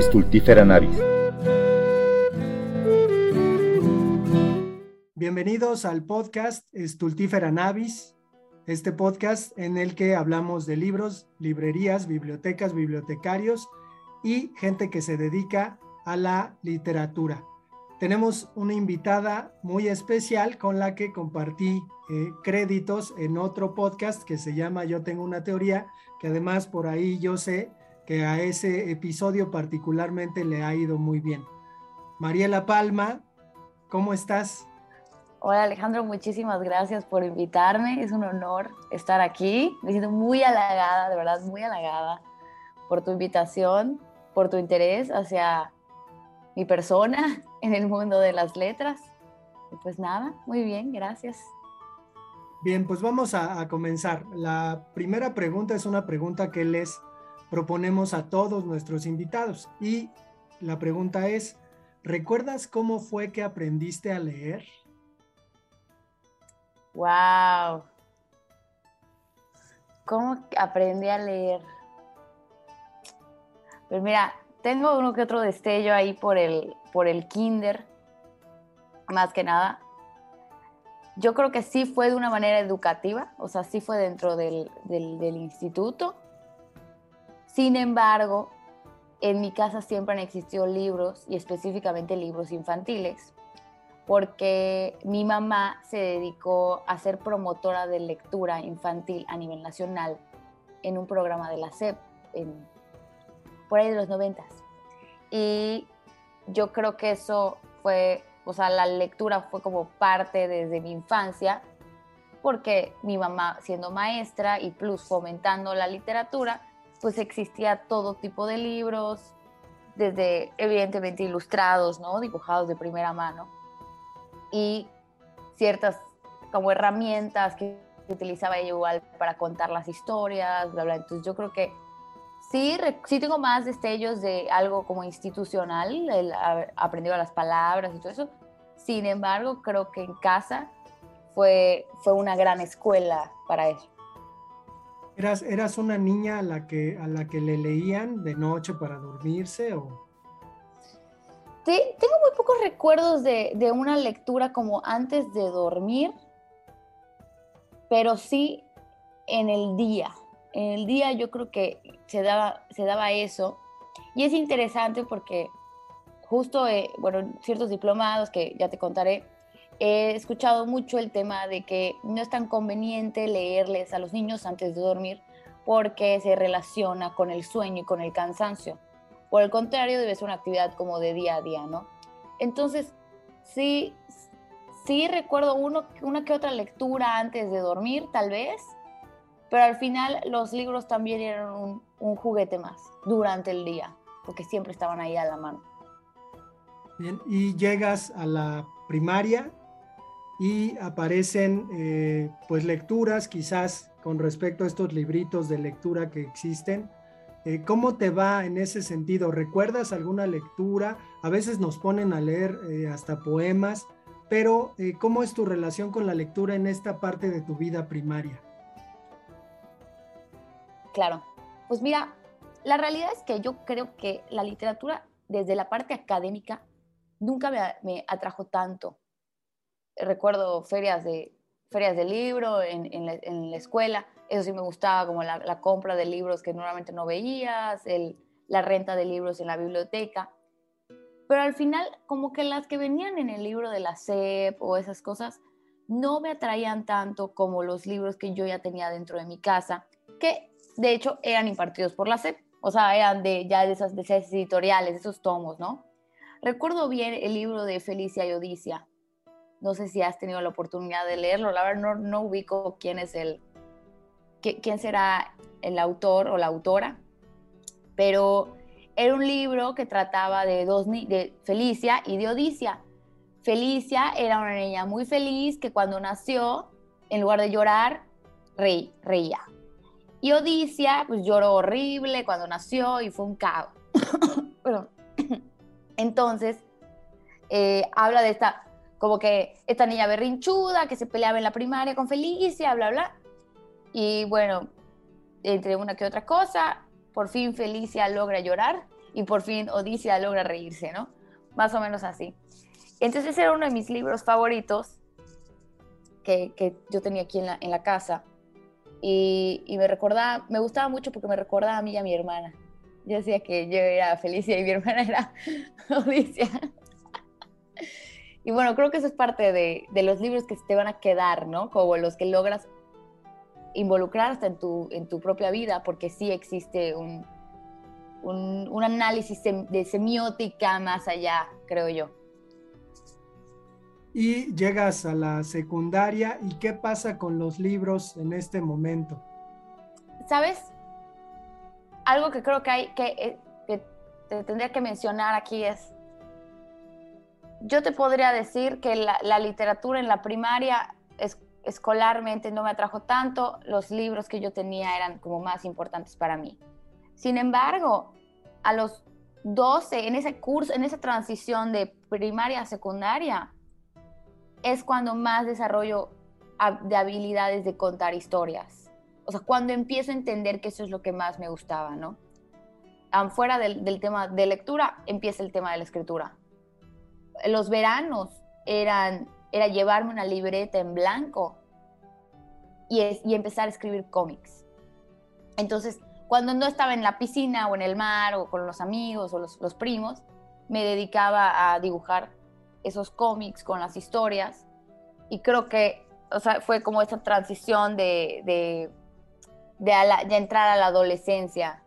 Stultifera navis. Bienvenidos al podcast Stultifera navis, este podcast en el que hablamos de libros, librerías, bibliotecas, bibliotecarios y gente que se dedica a la literatura. Tenemos una invitada muy especial con la que compartí eh, créditos en otro podcast que se llama Yo tengo una teoría, que además por ahí yo sé que a ese episodio particularmente le ha ido muy bien. Mariela Palma, ¿cómo estás? Hola Alejandro, muchísimas gracias por invitarme. Es un honor estar aquí. Me siento muy halagada, de verdad, muy halagada por tu invitación, por tu interés hacia mi persona en el mundo de las letras. Y pues nada, muy bien, gracias. Bien, pues vamos a, comenzar. La primera pregunta es una pregunta que les proponemos a todos nuestros invitados. Y la pregunta es, ¿recuerdas cómo fue que aprendiste a leer? Wow. ¿Cómo aprendí a leer? Pues mira, tengo uno que otro destello ahí por el, por el kinder, más que nada yo creo que sí fue de una manera educativa, o sea, sí fue dentro del, instituto. Sin embargo, en mi casa siempre han existido libros y específicamente libros infantiles, porque mi mamá se dedicó a ser promotora de lectura infantil a nivel nacional en un programa de la SEP, por ahí de los noventas. Y yo creo que eso fue o sea, la lectura fue como parte desde mi infancia, porque mi mamá siendo maestra y plus fomentando la literatura, pues existía todo tipo de libros, desde evidentemente ilustrados, ¿no? Dibujados de primera mano, y ciertas como herramientas que utilizaba ella igual para contar las historias, bla, bla. Entonces yo creo que sí, sí tengo más destellos de algo como institucional, el aprendido las palabras y todo eso. Sin embargo, creo que en casa fue, fue una gran escuela para eso. ¿Eras, ¿Eras una niña a la, que, a la que le leían de noche para dormirse o...? tengo muy pocos recuerdos de, de una lectura como antes de dormir, pero sí en el día en el día yo creo que se daba, se daba eso. Y es interesante porque justo, eh, bueno, ciertos diplomados que ya te contaré, he escuchado mucho el tema de que no es tan conveniente leerles a los niños antes de dormir porque se relaciona con el sueño y con el cansancio. Por el contrario, debe ser una actividad como de día a día, ¿no? Entonces, sí, sí recuerdo uno, una que otra lectura antes de dormir, tal vez, pero al final los libros también eran un, juguete más durante el día, porque siempre estaban ahí a la mano. Bien, y llegas a la primaria y aparecen eh, pues lecturas quizás con respecto a estos libritos de lectura que existen. Eh, ¿Cómo te va en ese sentido? ¿Recuerdas alguna lectura? A veces nos ponen a leer eh, hasta poemas, pero ¿cómo es tu relación con la lectura en esta parte de tu vida primaria? Claro. Pues mira, la realidad es que yo creo que la literatura desde la parte académica nunca me, atrajo tanto. Recuerdo ferias de, ferias de libro en, la, escuela, eso sí me gustaba, como la, compra de libros que normalmente no veías, la renta de libros en la biblioteca. Pero al final, como que las que venían en el libro de la SEP o esas cosas, no me atraían tanto como los libros que yo ya tenía dentro de mi casa, que de hecho, eran impartidos por la SEP, o sea, eran de, ya de esas, de esas editoriales, esos tomos, ¿no? Recuerdo bien el libro de Felicia y Odicia. No sé si has tenido la oportunidad de leerlo, la verdad no, no ubico quién es el, quién será el autor o la autora, pero era un libro que trataba de, dos, de Felicia y de Odicia. Felicia era una niña muy feliz que cuando nació, en lugar de llorar, reía. Y Odicia, pues lloró horrible cuando nació y fue un caos. Entonces, eh, habla de esta, como que esta niña berrinchuda que se peleaba en la primaria con Felicia, bla, bla. Y bueno, entre una que otra cosa, por fin Felicia logra llorar y por fin Odisea logra reírse, ¿no? Más o menos así. Entonces ese era uno de mis libros favoritos que, que yo tenía aquí en la, en la casa. Y, y, me recordaba, me gustaba mucho porque me recordaba a mí y a mi hermana. Yo decía que yo era Felicia y mi hermana era Odisea. Y bueno, creo que eso es parte de, de, los libros que te van a quedar, ¿no? Como los que logras involucrar hasta en tu, en tu propia vida, porque sí existe un, un, un análisis de semiótica más allá, creo yo y llegas a la secundaria y qué pasa con los libros en este momento. ¿Sabes? Algo que creo que hay que, eh, te tendría que mencionar aquí es, yo te podría decir que la, literatura en la primaria es, escolarmente no me atrajo tanto, los libros que yo tenía eran como más importantes para mí. Sin embargo, a los 12, en ese curso, en esa transición de primaria a secundaria, es cuando más desarrollo de habilidades de contar historias. O sea, cuando empiezo a entender que eso es lo que más me gustaba, ¿no? Fuera del, tema de lectura, empieza el tema de la escritura. Los veranos eran, era llevarme una libreta en blanco y, y empezar a escribir cómics. Entonces, cuando no estaba en la piscina o en el mar o con los amigos o los, los primos, me dedicaba a dibujar esos cómics con las historias. Y creo que o sea, fue como esa transición de, de, de, entrar a la adolescencia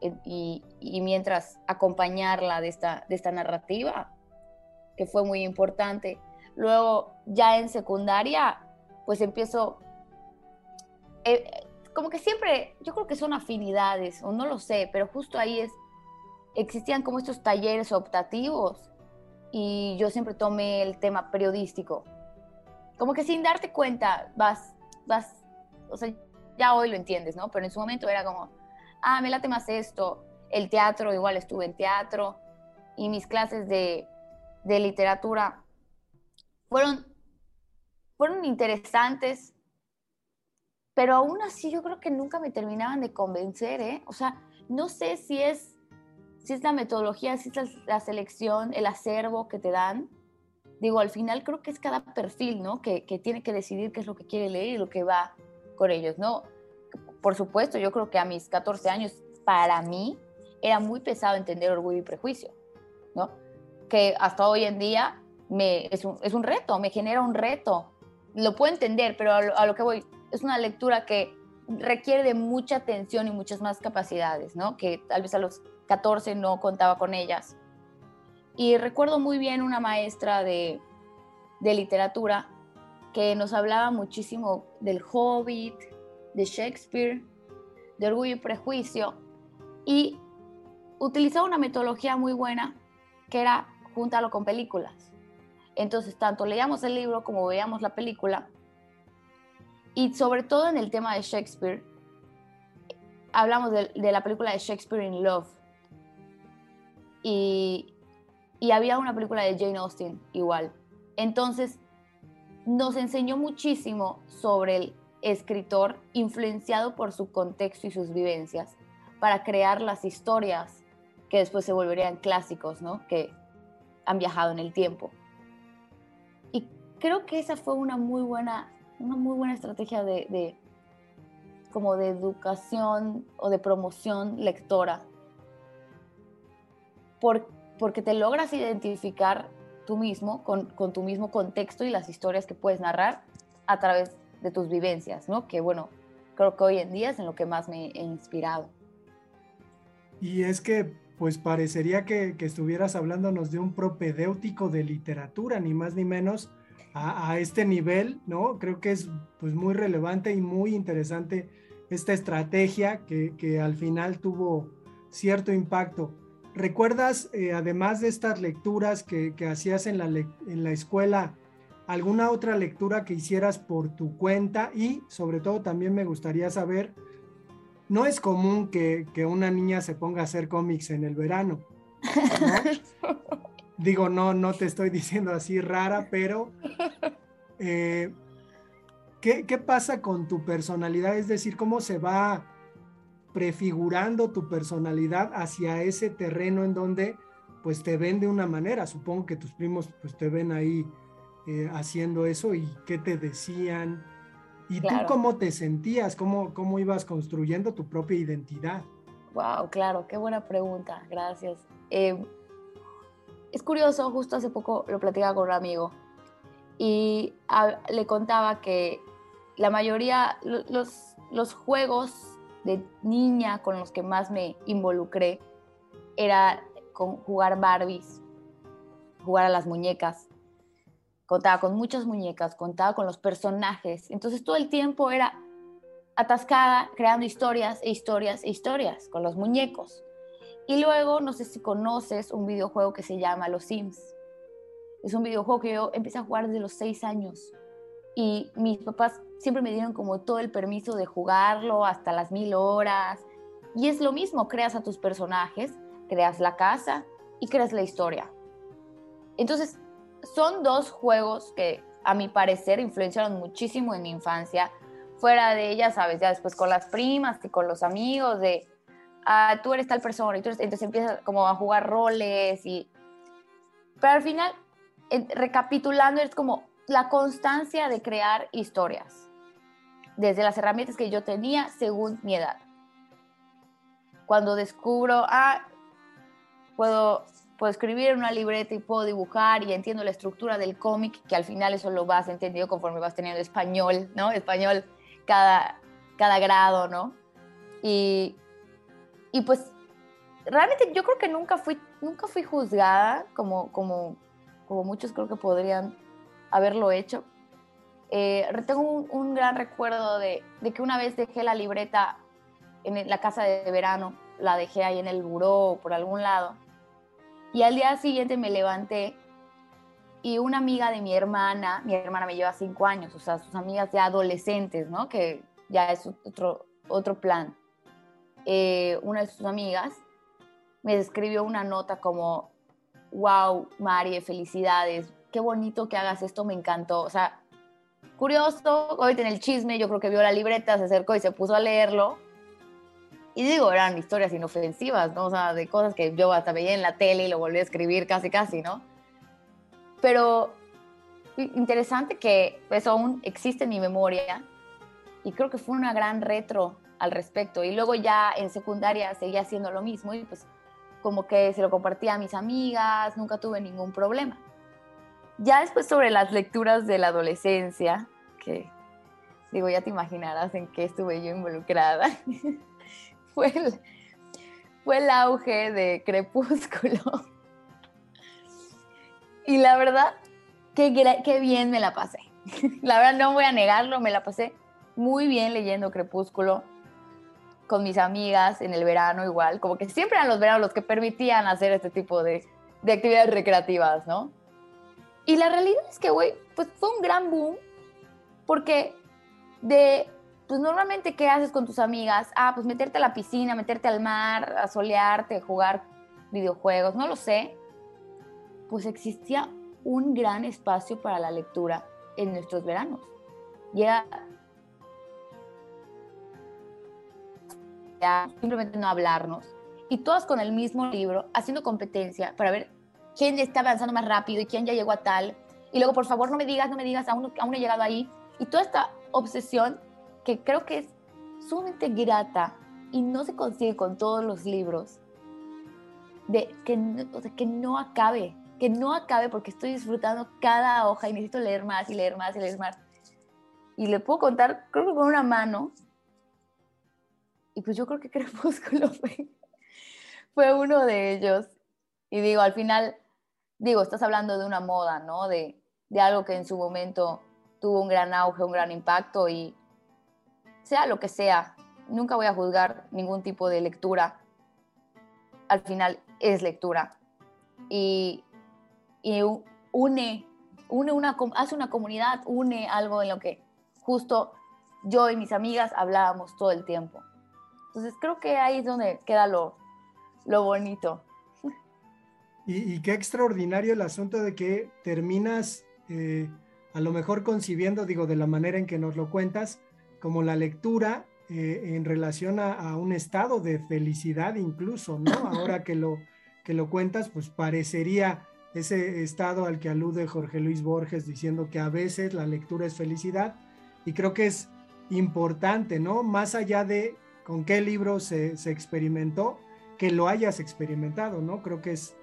eh, y, y, mientras acompañarla de esta, de esta narrativa, que fue muy importante. Luego, ya en secundaria, pues empiezo, eh, como que siempre, yo creo que son afinidades, o no lo sé, pero justo ahí es, existían como estos talleres optativos y yo siempre tomé el tema periodístico. Como que sin darte cuenta, vas, vas, o sea, ya hoy lo entiendes, ¿no? Pero en su momento era como, ah, me late más esto. El teatro, igual estuve en teatro y mis clases de, de literatura fueron, fueron interesantes, pero aún así yo creo que nunca me terminaban de convencer, ¿eh? O sea, no sé si es si es la metodología, si es la selección, el acervo que te dan. Digo, al final creo que es cada perfil, ¿no? Que, que tiene que decidir qué es lo que quiere leer y lo que va con ellos, ¿no? Por supuesto, yo creo que a mis 14 años, para mí, era muy pesado entender orgullo y prejuicio, ¿no? Que hasta hoy en día me, es, un, es un reto, me genera un reto. Lo puedo entender, pero a lo, a lo que voy, es una lectura que requiere de mucha atención y muchas más capacidades, ¿no? Que tal vez a los 14 no contaba con ellas. Y recuerdo muy bien una maestra de, literatura que nos hablaba muchísimo del Hobbit, de Shakespeare, de Orgullo y Prejuicio, y utilizaba una metodología muy buena que era juntarlo con películas. Entonces, tanto leíamos el libro como veíamos la película, y sobre todo en el tema de Shakespeare, hablamos de, la película de Shakespeare in Love, y, había una película de Jane Austen igual. Entonces, nos enseñó muchísimo sobre el escritor influenciado por su contexto y sus vivencias para crear las historias que después se volverían clásicos, ¿no? Que han viajado en el tiempo. Y creo que esa fue una muy buena, una muy buena estrategia de, de como de educación o de promoción lectora porque te logras identificar tú mismo con, tu mismo contexto y las historias que puedes narrar a través de tus vivencias, ¿no? Que bueno, creo que hoy en día es en lo que más me he inspirado. Y es que, pues parecería que, estuvieras hablándonos de un propedéutico de literatura, ni más ni menos, a, este nivel, ¿no? Creo que es pues muy relevante y muy interesante esta estrategia que, que al final tuvo cierto impacto. ¿Recuerdas, eh, además de estas lecturas que, hacías en la, en la, escuela, alguna otra lectura que hicieras por tu cuenta? Y sobre todo también me gustaría saber, no es común que, una niña se ponga a hacer cómics en el verano. Digo, no, no te estoy diciendo así rara, pero eh, ¿qué, ¿qué pasa con tu personalidad? Es decir, ¿cómo se va prefigurando tu personalidad hacia ese terreno en donde pues te ven de una manera. Supongo que tus primos pues te ven ahí eh, haciendo eso y qué te decían. ¿Y tú cómo te sentías? ¿Cómo, ¿Cómo ibas construyendo tu propia identidad? Wow, claro, qué buena pregunta, gracias. Eh, es curioso, justo hace poco lo platicaba con un amigo y le contaba que la mayoría, los, los juegos de niña con los que más me involucré era con jugar Barbies, jugar a las muñecas. Contaba con muchas muñecas, contaba con los personajes. Entonces todo el tiempo era atascada creando historias e historias e historias con los muñecos. Y luego, no sé si conoces un videojuego que se llama Los Sims. Es un videojuego que yo empecé a jugar desde los seis años. Y mis papás siempre me dieron como todo el permiso de jugarlo hasta las mil horas. Y es lo mismo, creas a tus personajes, creas la casa y creas la historia. Entonces, son dos juegos que a mi parecer influenciaron muchísimo en mi infancia. Fuera de ella, sabes, ya después con las primas y con los amigos, de ah, tú eres tal persona, y tú entonces empiezas como a jugar roles y... Pero al final, recapitulando, es como la constancia de crear historias, desde las herramientas que yo tenía según mi edad. Cuando descubro, ah, puedo, puedo escribir en una libreta y puedo dibujar y entiendo la estructura del cómic, que al final eso lo vas entendiendo conforme vas teniendo español, ¿no? Español cada, cada grado, ¿no? Y, y pues realmente yo creo que nunca fui, nunca fui juzgada como, como, como muchos creo que podrían haberlo hecho. Eh, tengo un, gran recuerdo de, de, que una vez dejé la libreta en la casa de verano, la dejé ahí en el buró o por algún lado, y al día siguiente me levanté y una amiga de mi hermana, mi hermana me lleva cinco años, o sea, sus amigas ya adolescentes, ¿no? Que ya es otro, otro plan. Eh, una de sus amigas me escribió una nota como, wow, Mari, felicidades, qué bonito que hagas esto, me encantó. O sea, curioso, hoy en el chisme, yo creo que vio la libreta, se acercó y se puso a leerlo. Y digo, eran historias inofensivas, ¿no? O sea, de cosas que yo hasta veía en la tele y lo volví a escribir casi, casi, ¿no? Pero interesante que eso aún existe en mi memoria y creo que fue una gran retro al respecto. Y luego ya en secundaria seguía haciendo lo mismo y pues como que se lo compartía a mis amigas, nunca tuve ningún problema. Ya después sobre las lecturas de la adolescencia, que digo, ya te imaginarás en qué estuve yo involucrada, fue, el, fue el auge de Crepúsculo. Y la verdad, qué, bien me la pasé. La verdad, no voy a negarlo, me la pasé muy bien leyendo Crepúsculo con mis amigas en el verano igual, como que siempre eran los veranos los que permitían hacer este tipo de, de actividades recreativas, ¿no? Y la realidad es que, güey, pues fue un gran boom, porque de, pues normalmente, ¿qué haces con tus amigas? Ah, pues meterte a la piscina, meterte al mar, a solearte, jugar videojuegos, no lo sé. Pues existía un gran espacio para la lectura en nuestros veranos. Y era simplemente no hablarnos. Y todas con el mismo libro, haciendo competencia para ver quién está avanzando más rápido y quién ya llegó a tal. Y luego, por favor, no me digas, no me digas, aún, aún he llegado ahí. Y toda esta obsesión que creo que es sumamente grata y no se consigue con todos los libros, de que, o sea, que no acabe, que no acabe porque estoy disfrutando cada hoja y necesito leer más y leer más y leer más. Y le puedo contar, creo que con una mano, y pues yo creo que Crepúsculo fue, fue uno de ellos. Y digo, al final, digo, estás hablando de una moda, ¿no? De, de algo que en su momento tuvo un gran auge, un gran impacto y sea lo que sea, nunca voy a juzgar ningún tipo de lectura. Al final es lectura. Y, y une, une una, hace una comunidad, une algo en lo que justo yo y mis amigas hablábamos todo el tiempo. Entonces creo que ahí es donde queda lo, lo bonito. Y, qué extraordinario el asunto de que terminas eh, a lo mejor concibiendo, digo, de la manera en que nos lo cuentas, como la lectura eh, en relación a, un estado de felicidad incluso, ¿no? Ahora que lo, que lo cuentas, pues parecería ese estado al que alude Jorge Luis Borges diciendo que a veces la lectura es felicidad y creo que es importante, ¿no? Más allá de con qué libro se, experimentó, que lo hayas experimentado, ¿no? Creo que es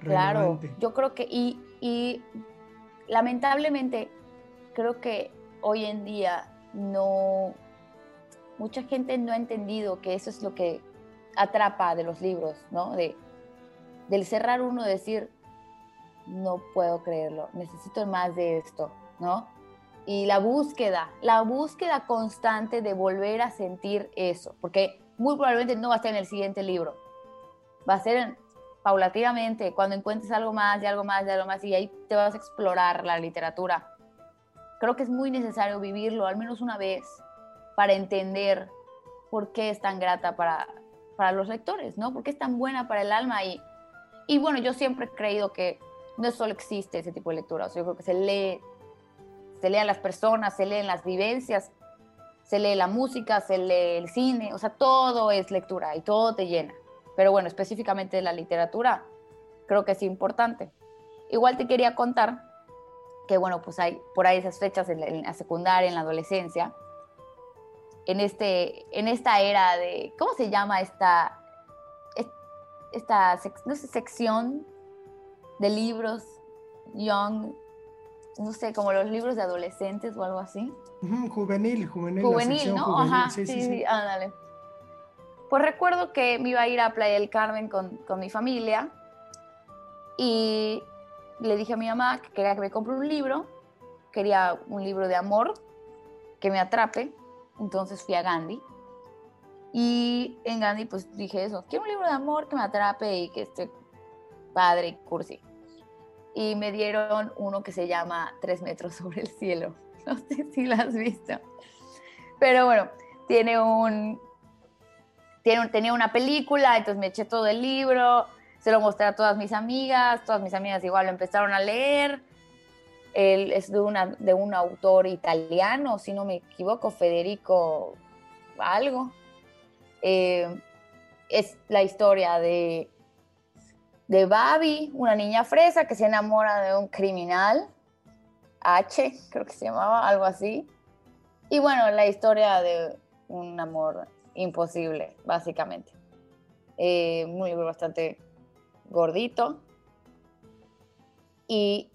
relevante. Claro, yo creo que, y, y lamentablemente, creo que hoy en día no, mucha gente no ha entendido que eso es lo que atrapa de los libros, ¿no? De, del cerrar uno, decir, no puedo creerlo, necesito más de esto, ¿no? Y la búsqueda, la búsqueda constante de volver a sentir eso, porque muy probablemente no va a estar en el siguiente libro, va a ser paulatinamente, cuando encuentres algo más y algo más y algo más, y ahí te vas a explorar la literatura. Creo que es muy necesario vivirlo al menos una vez para entender por qué es tan grata para, para los lectores, ¿no? Por qué es tan buena para el alma. Y, y bueno, yo siempre he creído que no solo existe ese tipo de lectura, o sea, yo creo que se lee, se lee a las personas, se leen las vivencias, se lee la música, se lee el cine, o sea, todo es lectura y todo te llena. Pero bueno, específicamente la literatura, creo que es importante. Igual te quería contar que, bueno, pues hay por ahí esas fechas en la secundaria, en la adolescencia, en, este, en esta era de, ¿cómo se llama esta, esta no sé, sección de libros young, no sé, como los libros de adolescentes o algo así? juvenil, juvenil. Juvenil, ¿no? Ajá, sí, sí, sí, ándale. Pues recuerdo que me iba a ir a Playa del Carmen con, con mi familia y le dije a mi mamá que quería que me compre un libro, quería un libro de amor que me atrape entonces fui a Gandhi. Y en Gandhi pues dije eso, quiero un libro de amor que me atrape y que esté padre cursi. Y me dieron uno que se llama Tres metros sobre el cielo. No sé si lo has visto. Pero bueno, tiene un, tenía una película, entonces me eché todo el libro, se lo mostré a todas mis amigas, todas mis amigas igual lo empezaron a leer él es de, una, de un autor italiano, si no me equivoco, Federico algo. Eh, es la historia de, de Babi, una niña fresa que se enamora de un criminal, H, creo que se llamaba, algo así. Y bueno, la historia de un amor imposible, básicamente. Eh, un libro bastante gordito. Y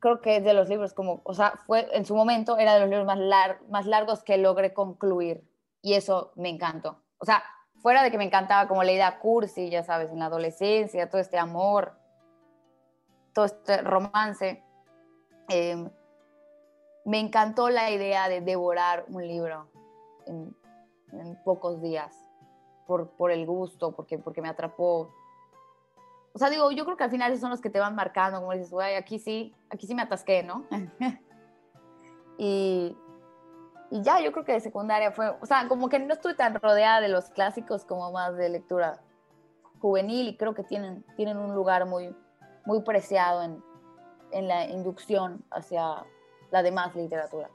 creo que es de los libros como, o sea, fue en su momento era de los libros más, largos que logré concluir y eso me encantó. O sea, fuera de que me encantaba como la idea cursi, ya sabes, en la adolescencia, todo este amor, todo este romance, em, me encantó la idea de devorar un libro en, en pocos días por, por el gusto, porque, porque me atrapó o sea, digo, yo creo que al final esos son los que te van marcando, como dices, güey, aquí sí, aquí sí me atasqué, ¿no? y, y ya, yo creo que de secundaria fue, o sea, como que no estuve tan rodeada de los clásicos como más de lectura juvenil y creo que tienen, tienen un lugar muy, muy preciado en, en la inducción hacia la demás literatura.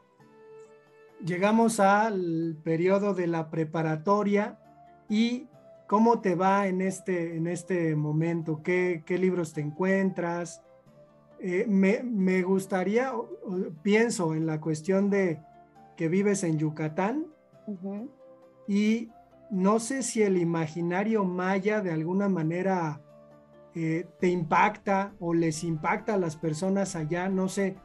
Llegamos al periodo de la preparatoria y ¿Cómo te va en este, en este momento? ¿Qué, libros te encuentras? Eh, me, gustaría, pienso en la cuestión de que vives en Yucatán y no sé si el imaginario maya de alguna manera eh, te impacta o les impacta a las personas allá, no sé.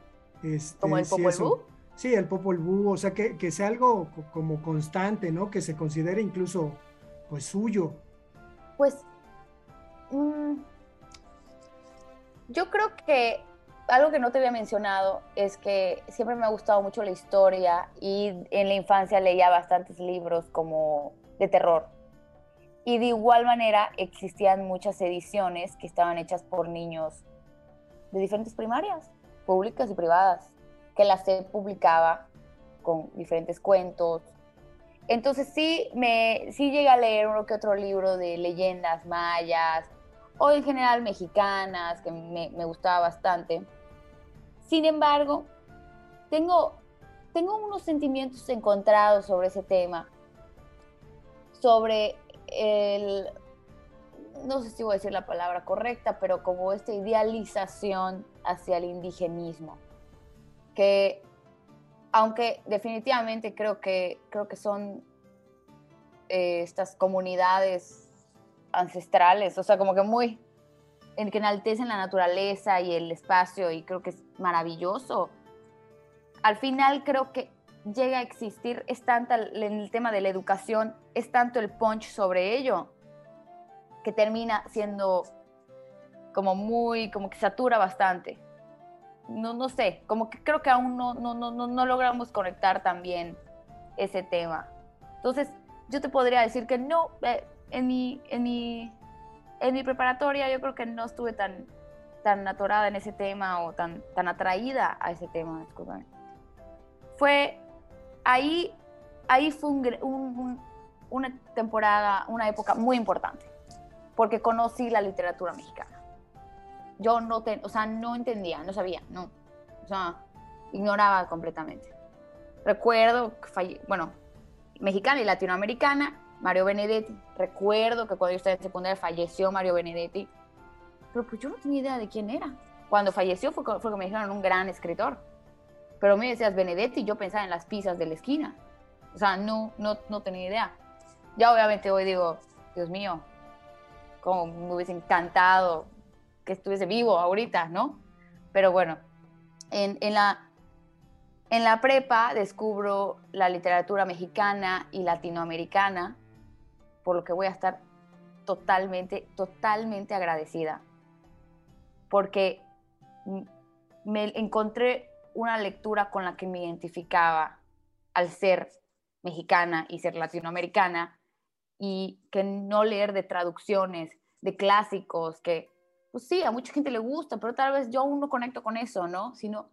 Este, ¿Como el Popol Vuh? Sí, el Popol Vuh, o sea, que, que sea algo como constante, ¿no? Que se considere incluso pues suyo? Pues mm, yo creo que algo que no te había mencionado es que siempre me ha gustado mucho la historia y en la infancia leía bastantes libros como de terror. Y de igual manera existían muchas ediciones que estaban hechas por niños de diferentes primarias, públicas y privadas, que las se publicaba con diferentes cuentos, entonces sí, me, sí llegué a leer uno que otro libro de leyendas mayas o en general mexicanas, que me, gustaba bastante. Sin embargo, tengo, tengo unos sentimientos encontrados sobre ese tema, sobre el, no sé si voy a decir la palabra correcta, pero como esta idealización hacia el indigenismo, que aunque definitivamente creo que, creo que son eh, estas comunidades ancestrales, o sea, como que muy, en que enaltecen la naturaleza y el espacio y creo que es maravilloso. Al final creo que llega a existir, es tanta en el tema de la educación, es tanto el punch sobre ello, que termina siendo como muy, como que satura bastante. No, no sé, como que creo que aún no, no, no, no logramos conectar también ese tema. Entonces, yo te podría decir que no, eh, en, mi, en, mi, en mi preparatoria yo creo que no estuve tan, tan atorada en ese tema o tan, tan atraída a ese tema, discúlpame. Fue ahí, ahí fue una temporada, una época muy importante, porque conocí la literatura mexicana. Yo no, te, o sea, no entendía, no sabía, no, o sea, ignoraba completamente. Recuerdo que bueno, mexicana y latinoamericana, Mario Benedetti. Recuerdo que cuando yo estaba en secundaria falleció Mario Benedetti, pero pues yo no tenía idea de quién era. Cuando falleció fue, fue que me dijeron un gran escritor. Pero me decías Benedetti, yo pensaba en las pizzas de la esquina. O sea, no, no, no tenía idea. Ya obviamente hoy digo, Dios mío, como me hubiese encantado que estuviese vivo ahorita, ¿no? Pero bueno, en, la, en la prepa descubro la literatura mexicana y latinoamericana, por lo que voy a estar totalmente, totalmente agradecida. Porque me encontré una lectura con la que me identificaba al ser mexicana y ser latinoamericana y que no leer de traducciones, de clásicos, que pues sí, a mucha gente le gusta, pero tal vez yo aún no conecto con eso, ¿no? Sino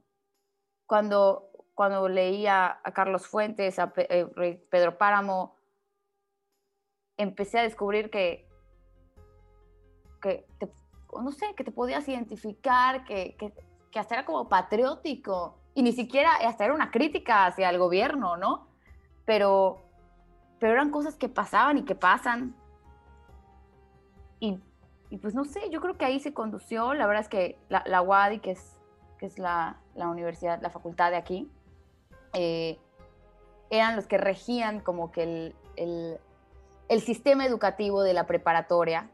cuando, cuando leía a Carlos Fuentes, a eh, Pedro Páramo, empecé a descubrir que, que no sé, que te podías identificar, que, que que hasta era como patriótico y ni siquiera hasta era una crítica hacia el gobierno, ¿no? Pero, pero eran cosas que pasaban y que pasan. Y, y pues no sé, yo creo que ahí se condució, la verdad es que la, la UADI, que es, que es la, la universidad, la facultad de aquí, eh, eran los que regían como que el, el, el sistema educativo de la preparatoria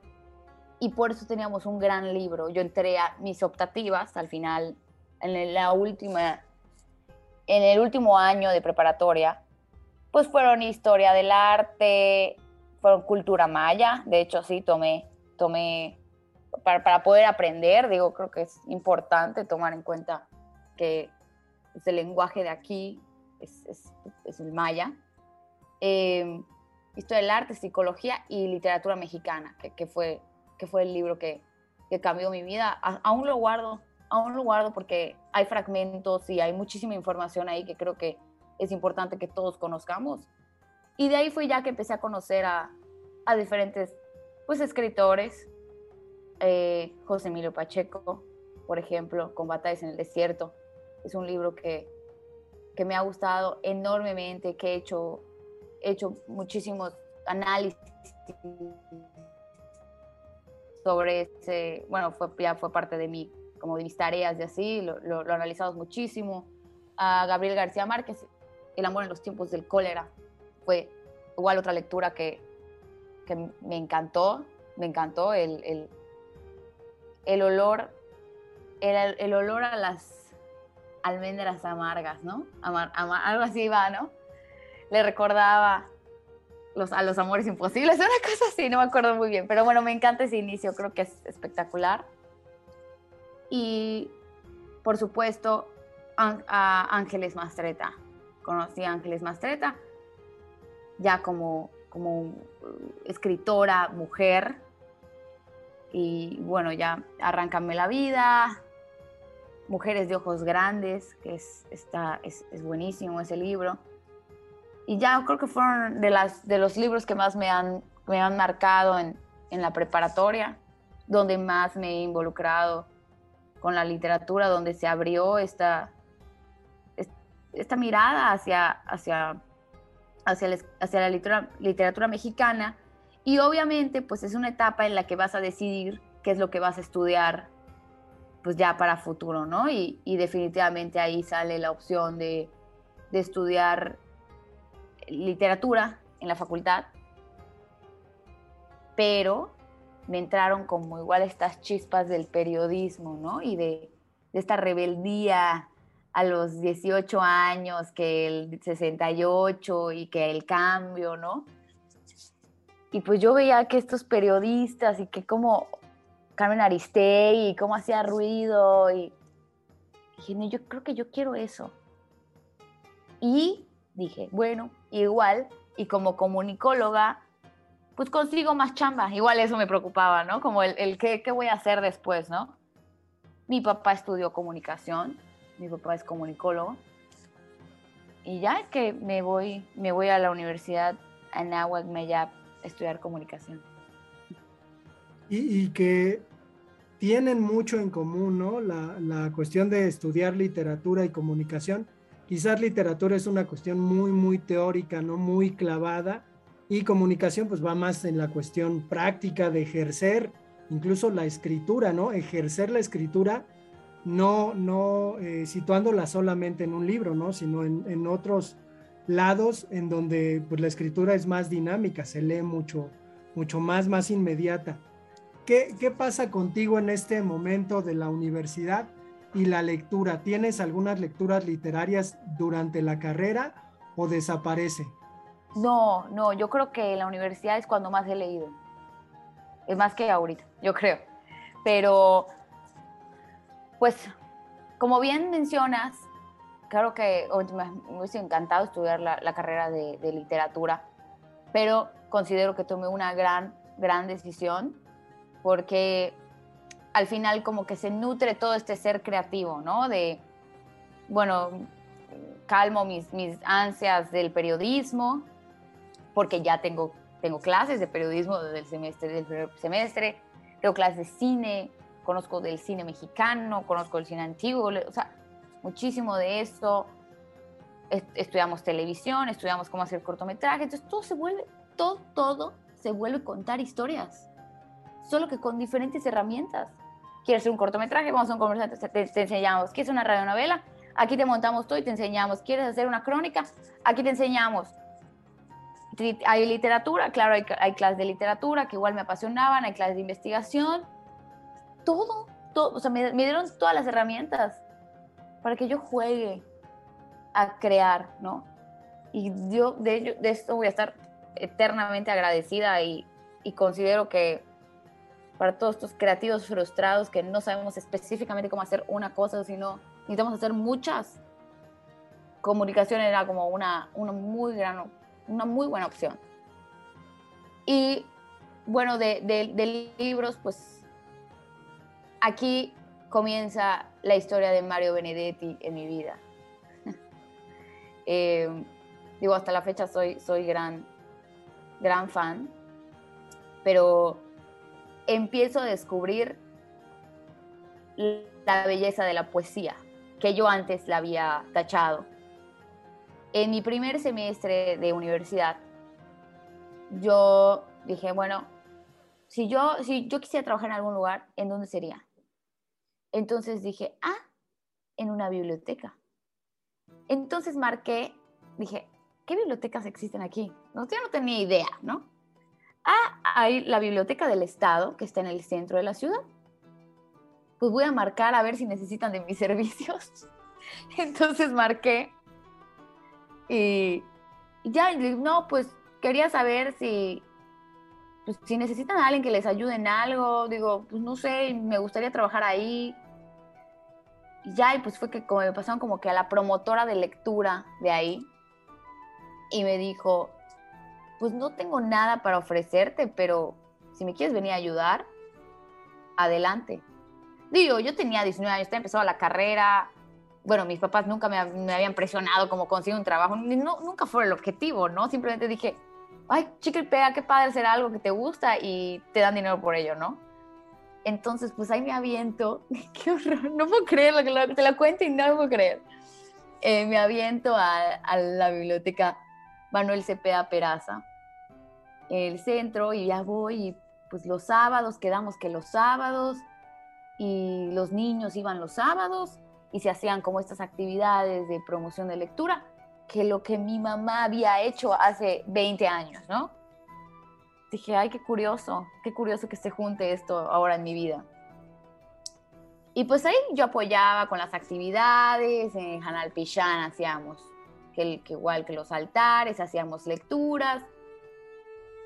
y por eso teníamos un gran libro. Yo entré a mis optativas al final, en la última, en el último año de preparatoria, pues fueron historia del arte, fueron cultura maya, de hecho sí tomé, tomé para, para poder aprender, digo, creo que es importante tomar en cuenta que pues, el lenguaje de aquí es, es, es el maya. Eh, historia del arte, psicología y literatura mexicana, que, que fue que fue el libro que, que cambió mi vida. aún lo guardo, aún lo guardo porque hay fragmentos y hay muchísima información ahí que creo que es importante que todos conozcamos. Y de ahí fue ya que empecé a conocer a, a diferentes pues, escritores. Eh, José Emilio Pacheco, por ejemplo, con Batallas en el Desierto. Es un libro que, que me ha gustado enormemente, que he hecho, he hecho muchísimos análisis sobre ese, bueno, fue, ya fue parte de mi, como de mis tareas y así, lo, lo, analizamos muchísimo. A Gabriel García Márquez, El amor en los tiempos del cólera, fue igual otra lectura que, me encantó, me encantó el, el, el olor, el, el, olor a las almendras amargas, ¿no? Amar, amar, algo así va, ¿no? Le recordaba los, a los amores imposibles, una cosa así, no me acuerdo muy bien, pero bueno, me encanta ese inicio, creo que es espectacular. Y por supuesto, a Ángeles Mastreta. Conocí a Ángeles Mastreta ya como, como escritora, mujer. Y bueno, ya arráncame la vida, Mujeres de Ojos Grandes, que es, está, es, es buenísimo ese libro y ya creo que fueron de, las, de los libros que más me han, me han marcado en, en la preparatoria, donde más me he involucrado con la literatura, donde se abrió esta, esta mirada hacia, hacia, hacia la, literatura, mexicana y obviamente pues es una etapa en la que vas a decidir qué es lo que vas a estudiar pues ya para futuro, ¿no? Y, definitivamente ahí sale la opción de estudiar literatura en la facultad, pero me entraron como igual estas chispas del periodismo, ¿no? Y de, esta rebeldía a los 18 años, que el 68 y que el cambio, ¿no? Y pues yo veía que estos periodistas y que como Carmen Aristegui, cómo hacía ruido y dije, no, yo creo que yo quiero eso. Y dije, bueno, igual, y como comunicóloga, pues consigo más chamba. Igual eso me preocupaba, ¿no? Como el, el ¿qué, qué voy a hacer después, ¿no? Mi papá estudió comunicación, mi papá es comunicólogo. Y ya es que me voy, me voy a la universidad Anáhuac Meyap a estudiar comunicación. Y, y, que tienen mucho en común, ¿no? La, la, cuestión de estudiar literatura y comunicación. Quizás literatura es una cuestión muy, muy teórica, ¿no? Muy clavada, y comunicación pues va más en la cuestión práctica de ejercer incluso la escritura, ¿no? Ejercer la escritura no, no eh, situándola solamente en un libro, ¿no? Sino en, otros lados en donde pues la escritura es más dinámica, se lee mucho, mucho más, más inmediata. ¿Qué, ¿Qué pasa contigo en este momento de la universidad y la lectura? ¿Tienes algunas lecturas literarias durante la carrera o desaparece? No, no, yo creo que en la universidad es cuando más he leído. Es más que ahorita, yo creo. Pero, pues, como bien mencionas, claro que me hubiese encantado estudiar la, carrera de, literatura, pero considero que tomé una gran, gran decisión porque al final como que se nutre todo este ser creativo, ¿no? De, bueno, calmo mis, mis ansias del periodismo, porque ya tengo, tengo clases de periodismo desde el semestre, del primer semestre, tengo clases de cine, conozco del cine mexicano, conozco el cine antiguo, o sea, muchísimo de eso. Estudiamos televisión, estudiamos cómo hacer cortometraje, entonces todo se vuelve, todo, todo se vuelve contar historias, solo que con diferentes herramientas. ¿Quieres hacer un cortometraje? Vamos a un te, te enseñamos. ¿Quieres una radionovela? Aquí te montamos todo y te enseñamos. ¿Quieres hacer una crónica? Aquí te enseñamos hay literatura, claro, hay, clases de literatura que igual me apasionaban, hay clases de investigación, todo, todo, o sea, me, dieron todas las herramientas para que yo juegue a crear, ¿no? Y yo de, de esto voy a estar eternamente agradecida y, y considero que para todos estos creativos frustrados que no sabemos específicamente cómo hacer una cosa, sino necesitamos hacer muchas, comunicación era como una, una muy gran una muy buena opción. Y bueno, de, libros, pues aquí comienza la historia de Mario Benedetti en mi vida. Eh, digo, hasta la fecha soy, soy gran, gran fan, pero empiezo a descubrir la belleza de la poesía, que yo antes la había tachado en mi primer semestre de universidad, yo dije, bueno, si yo, si yo quisiera trabajar en algún lugar, ¿en dónde sería? Entonces dije, ah, en una biblioteca. Entonces marqué, dije, ¿qué bibliotecas existen aquí? No, yo no tenía idea, ¿no? Ah, hay la biblioteca del Estado, que está en el centro de la ciudad. Pues voy a marcar a ver si necesitan de mis servicios. Entonces marqué y, ya, no, pues quería saber si, pues, si necesitan a alguien que les ayude en algo. Digo, pues no sé, me gustaría trabajar ahí. Y ya, y pues fue que como me pasaron como que a la promotora de lectura de ahí. Y me dijo, pues no tengo nada para ofrecerte, pero si me quieres venir a ayudar, adelante. Digo, yo tenía 19 años, empezando la carrera, bueno, mis papás nunca me, habían presionado como conseguir un trabajo, no, nunca fue el objetivo, ¿no? Simplemente dije, ay, chica y pega, qué padre hacer algo que te gusta y te dan dinero por ello, ¿no? Entonces, pues ahí me aviento, qué horror, no puedo creer lo que te lo cuento y no lo puedo creer. Eh, me aviento a, la biblioteca Manuel Cepeda Peraza, el centro, y ya voy, y pues los sábados, quedamos que los sábados, y los niños iban los sábados, y se hacían como estas actividades de promoción de lectura, que lo que mi mamá había hecho hace 20 años, ¿no? Dije, ay, qué curioso, qué curioso que se junte esto ahora en mi vida. Y pues ahí yo apoyaba con las actividades, en Hanal Pichán hacíamos que, igual que los altares, hacíamos lecturas,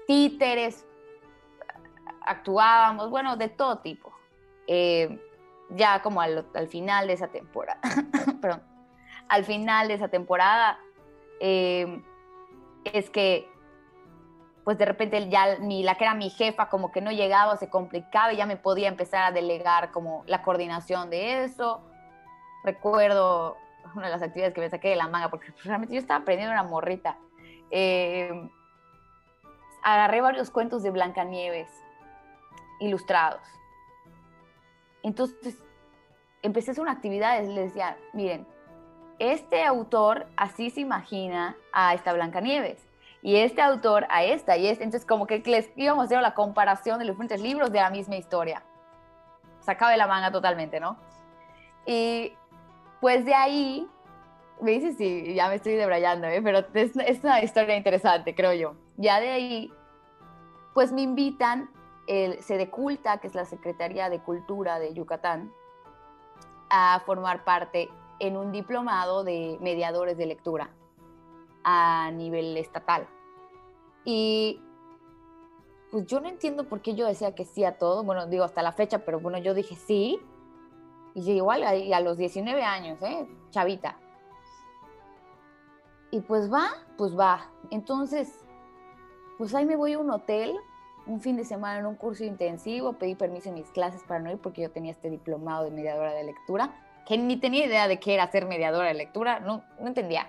títeres, actuábamos, bueno, de todo tipo. Eh, ya como al, final de esa temporada, perdón, al final de esa temporada, eh, es que pues de repente ya la que era mi jefa como que no llegaba, se complicaba y ya me podía empezar a delegar como la coordinación de eso. Recuerdo una de las actividades que me saqué de la manga, porque realmente yo estaba aprendiendo una morrita. Eh, agarré varios cuentos de Blancanieves ilustrados. Entonces empecé a hacer una actividad les decía, miren, este autor así se imagina a esta Blancanieves y este autor a esta y este. Entonces, como que les íbamos a hacer la comparación de los diferentes libros de la misma historia. Sacaba de la manga totalmente, ¿no? Y pues de ahí, me dices, sí, ya me estoy debrayando, ¿eh? pero es, es, una historia interesante, creo yo. Ya de ahí, pues me invitan, el Sedeculta, que es la Secretaría de Cultura de Yucatán, a formar parte en un diplomado de mediadores de lectura a nivel estatal. Y pues yo no entiendo por qué yo decía que sí a todo, bueno, digo hasta la fecha, pero bueno, yo dije sí. Y igual a, a los 19 años, ¿eh? Chavita. Y pues va, pues va. Entonces, pues ahí me voy a un hotel un fin de semana en un curso intensivo, pedí permiso en mis clases para no ir porque yo tenía este diplomado de mediadora de lectura, que ni tenía idea de qué era ser mediadora de lectura, no, no entendía.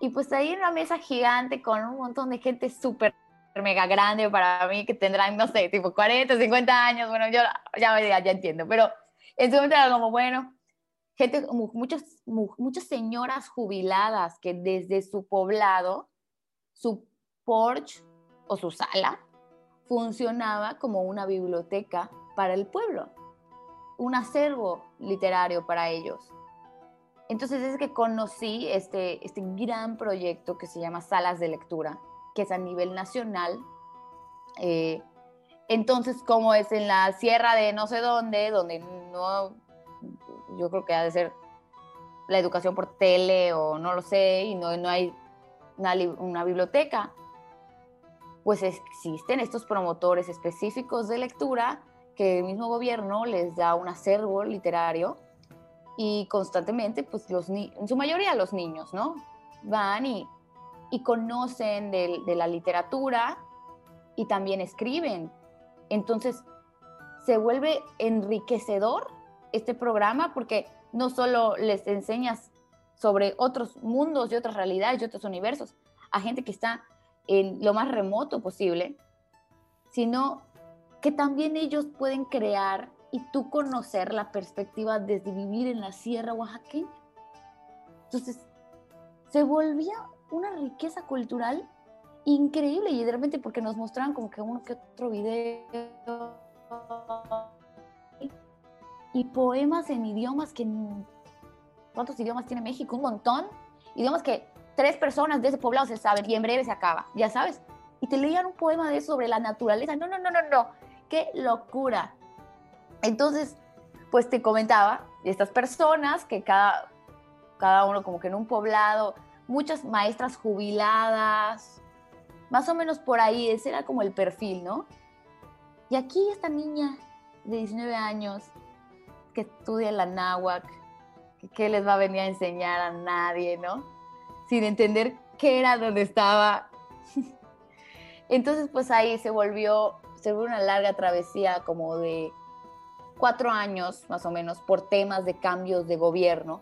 Y pues ahí en una mesa gigante con un montón de gente súper mega grande para mí, que tendrán, no sé, tipo 40, 50 años, bueno, yo ya, ya, ya entiendo, pero en su momento era como, bueno, gente, muchas, muchas señoras jubiladas que desde su poblado, su porch o su sala, funcionaba como una biblioteca para el pueblo, un acervo literario para ellos. Entonces es que conocí este, este gran proyecto que se llama Salas de Lectura, que es a nivel nacional. Eh, entonces, como es en la sierra de no sé dónde, donde no, yo creo que ha de ser la educación por tele o no lo sé, y no, no hay una, una biblioteca, pues existen estos promotores específicos de lectura que el mismo gobierno les da un acervo literario y constantemente, pues los en su mayoría los niños, ¿no? Van y, y conocen de, de, la literatura y también escriben. Entonces, se vuelve enriquecedor este programa porque no solo les enseñas sobre otros mundos y otras realidades y otros universos a gente que está en lo más remoto posible, sino que también ellos pueden crear y tú conocer la perspectiva desde vivir en la sierra oaxaqueña. Entonces, se volvía una riqueza cultural increíble y de repente porque nos mostraban como que uno que otro video y poemas en idiomas que ¿cuántos idiomas tiene México? Un montón. Idiomas que tres personas de ese poblado se saben y en breve se acaba, ya sabes. Y te leían un poema de sobre la naturaleza. No, no, no, no, no. Qué locura. Entonces, pues te comentaba, estas personas que cada, cada uno como que en un poblado, muchas maestras jubiladas, más o menos por ahí, ese era como el perfil, ¿no? Y aquí esta niña de 19 años que estudia la náhuac, que les va a venir a enseñar a nadie, ¿no? Sin entender qué era donde estaba. Entonces, pues ahí se volvió, se volvió una larga travesía como de cuatro años más o menos por temas de cambios de gobierno,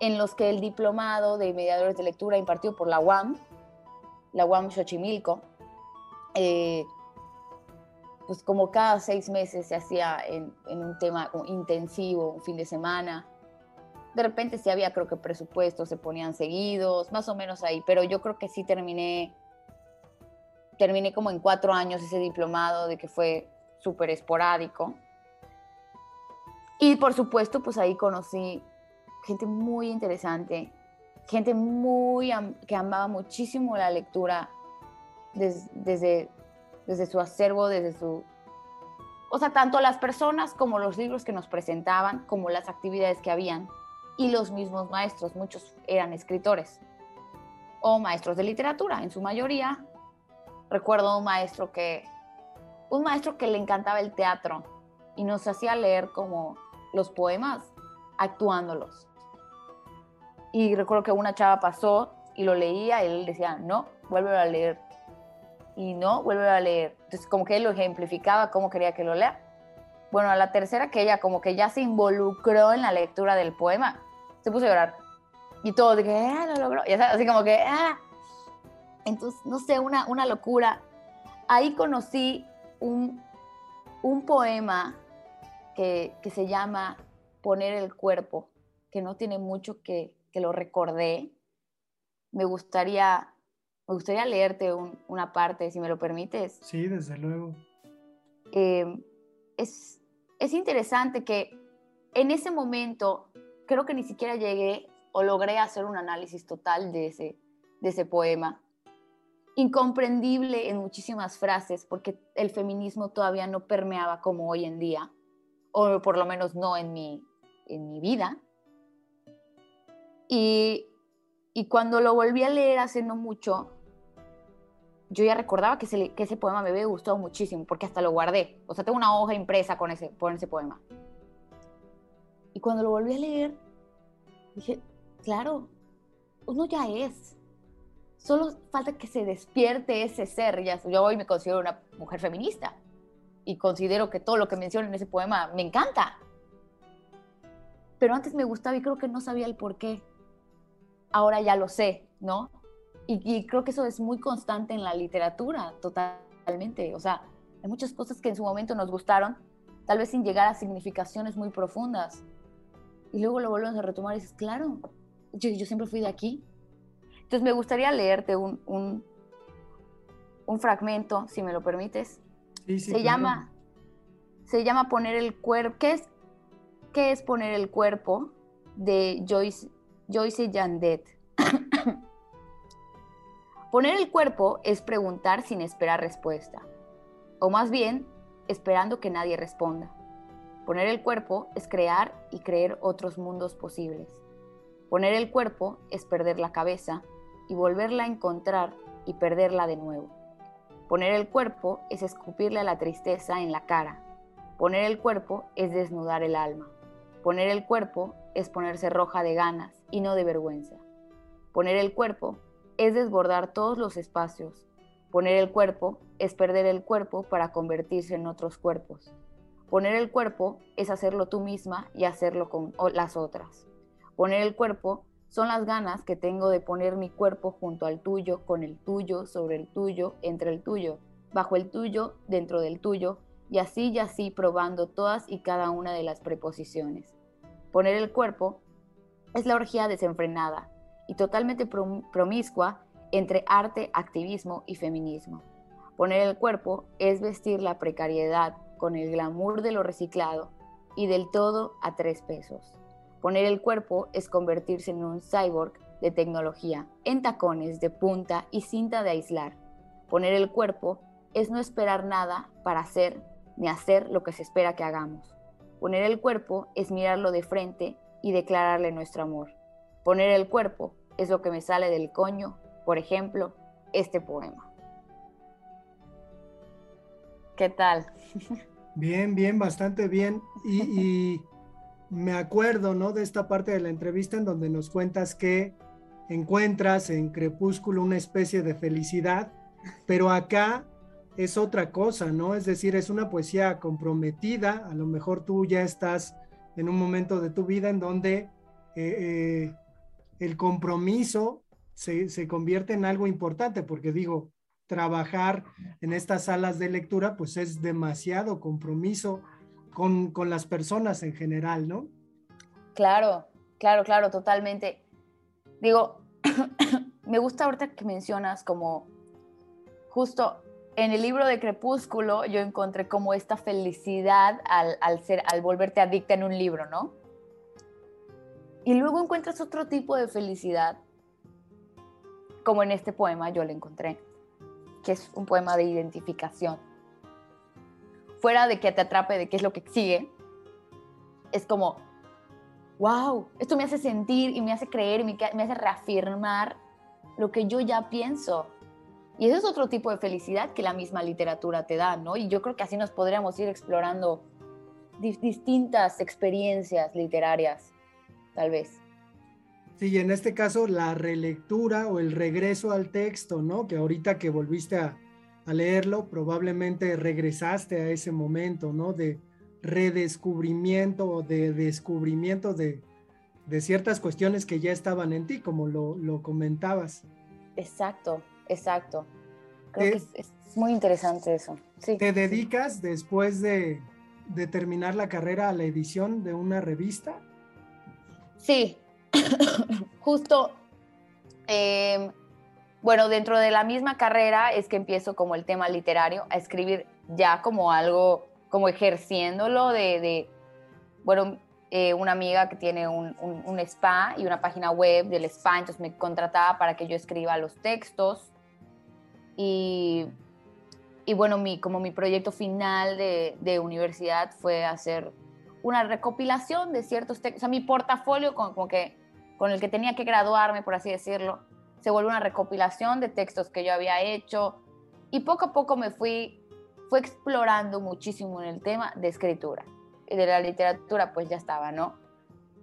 en los que el diplomado de mediadores de lectura impartido por la UAM, la UAM Xochimilco, eh, pues como cada seis meses se hacía en, un tema intensivo, un fin de semana, de repente sí había, creo que presupuestos se ponían seguidos, más o menos ahí, pero yo creo que sí terminé, terminé como en cuatro años ese diplomado de que fue súper esporádico. Y por supuesto, pues ahí conocí gente muy interesante, gente muy que amaba muchísimo la lectura desde, desde su acervo, desde su... O sea, tanto las personas como los libros que nos presentaban, como las actividades que habían, y los mismos maestros, muchos eran escritores o maestros de literatura, en su mayoría. Recuerdo un maestro que, un maestro que le encantaba el teatro y nos hacía leer como los poemas actuándolos. Y recuerdo que una chava pasó y lo leía y él decía, no, vuelve a leer. Y no, vuelve a leer. Entonces como que él lo ejemplificaba cómo quería que lo lea. Bueno, a la tercera que ella como que ya se involucró en la lectura del poema, se puso a llorar. Y todo de que, ah, lo logró. Y así como que, ah. Entonces, no sé, una, una locura. Ahí conocí un, un poema que, que, se llama Poner el cuerpo, que no tiene mucho que, que lo recordé. Me gustaría, me gustaría leerte una parte, si me lo permites. Sí, desde luego. Eh, es, es interesante que en ese momento creo que ni siquiera llegué o logré hacer un análisis total de ese, de ese poema. Incomprendible en muchísimas frases porque el feminismo todavía no permeaba como hoy en día, o por lo menos no en mi, en mi vida. Y, y cuando lo volví a leer hace no mucho, yo ya recordaba que ese, que ese poema me había gustado muchísimo porque hasta lo guardé. O sea, tengo una hoja impresa con ese, con ese poema. Y cuando lo volví a leer, dije, claro, uno ya es. Solo falta que se despierte ese ser. Ya, yo hoy me considero una mujer feminista y considero que todo lo que menciona en ese poema me encanta. Pero antes me gustaba y creo que no sabía el por qué. Ahora ya lo sé, ¿no? Y, creo que eso es muy constante en la literatura, totalmente. O sea, hay muchas cosas que en su momento nos gustaron, tal vez sin llegar a significaciones muy profundas y luego lo volvemos a retomar y dices, claro, yo, siempre fui de aquí. Entonces me gustaría leerte un, un fragmento, si me lo permites. Sí, sí, se, llama, se llama Poner el cuerpo. ¿Qué es, ¿Qué es poner el cuerpo? De Joyce, Joyce Yandet. poner el cuerpo es preguntar sin esperar respuesta, o más bien esperando que nadie responda. Poner el cuerpo es crear y creer otros mundos posibles. Poner el cuerpo es perder la cabeza y volverla a encontrar y perderla de nuevo. Poner el cuerpo es escupirle a la tristeza en la cara. Poner el cuerpo es desnudar el alma. Poner el cuerpo es ponerse roja de ganas y no de vergüenza. Poner el cuerpo es desbordar todos los espacios. Poner el cuerpo es perder el cuerpo para convertirse en otros cuerpos. Poner el cuerpo es hacerlo tú misma y hacerlo con las otras. Poner el cuerpo son las ganas que tengo de poner mi cuerpo junto al tuyo, con el tuyo, sobre el tuyo, entre el tuyo, bajo el tuyo, dentro del tuyo, y así y así probando todas y cada una de las preposiciones. Poner el cuerpo es la orgía desenfrenada y totalmente promiscua entre arte, activismo y feminismo. Poner el cuerpo es vestir la precariedad, con el glamour de lo reciclado y del todo a tres pesos. Poner el cuerpo es convertirse en un cyborg de tecnología, en tacones de punta y cinta de aislar. Poner el cuerpo es no esperar nada para hacer ni hacer lo que se espera que hagamos. Poner el cuerpo es mirarlo de frente y declararle nuestro amor. Poner el cuerpo es lo que me sale del coño, por ejemplo, este poema. ¿Qué tal? Bien, bien, bastante bien. Y, me acuerdo, ¿no? De esta parte de la entrevista en donde nos cuentas que encuentras en Crepúsculo una especie de felicidad, pero acá es otra cosa, ¿no? Es decir, es una poesía comprometida, a lo mejor tú ya estás en un momento de tu vida en donde eh, eh, el compromiso se, se, convierte en algo importante, porque digo, trabajar en estas salas de lectura, pues es demasiado compromiso con, con las personas en general, ¿no? Claro, Claro, claro, totalmente. Digo, me gusta ahorita que mencionas como justo en el libro de Crepúsculo yo encontré como esta felicidad al, al, ser, al volverte adicta en un libro, ¿no? Y luego encuentras otro tipo de felicidad, como en este poema yo le encontré, que es un poema de identificación. Fuera de que te atrape de qué es lo que sigue, es como, wow, esto me hace sentir y me hace creer y me, me hace reafirmar lo que yo ya pienso. Y ese es otro tipo de felicidad que la misma literatura te da, ¿no? Y yo creo que así nos podríamos ir explorando distintas experiencias literarias, tal vez. Sí, y en este caso la relectura o el regreso al texto, ¿no? Que ahorita que volviste a, a leerlo, probablemente regresaste a ese momento, ¿no? De redescubrimiento o de descubrimiento de, de ciertas cuestiones que ya estaban en ti, como lo, lo comentabas. Exacto, exacto. Creo que es, muy interesante eso. Sí, ¿Te dedicas después de, de, terminar la carrera a la edición de una revista? Sí, justo, eh, bueno, dentro de la misma carrera es que empiezo como el tema literario a escribir ya como algo, como ejerciéndolo de, bueno, eh, una amiga que tiene un, spa y una página web del spa, entonces me contrataba para que yo escriba los textos. Y, y bueno, mi, como mi proyecto final de, de, universidad fue hacer una recopilación de ciertos textos, o sea, mi portafolio con, como que, con el que tenía que graduarme, por así decirlo, se vuelve una recopilación de textos que yo había hecho y poco a poco me fui, fue explorando muchísimo en el tema de escritura de la literatura pues ya estaba, ¿no?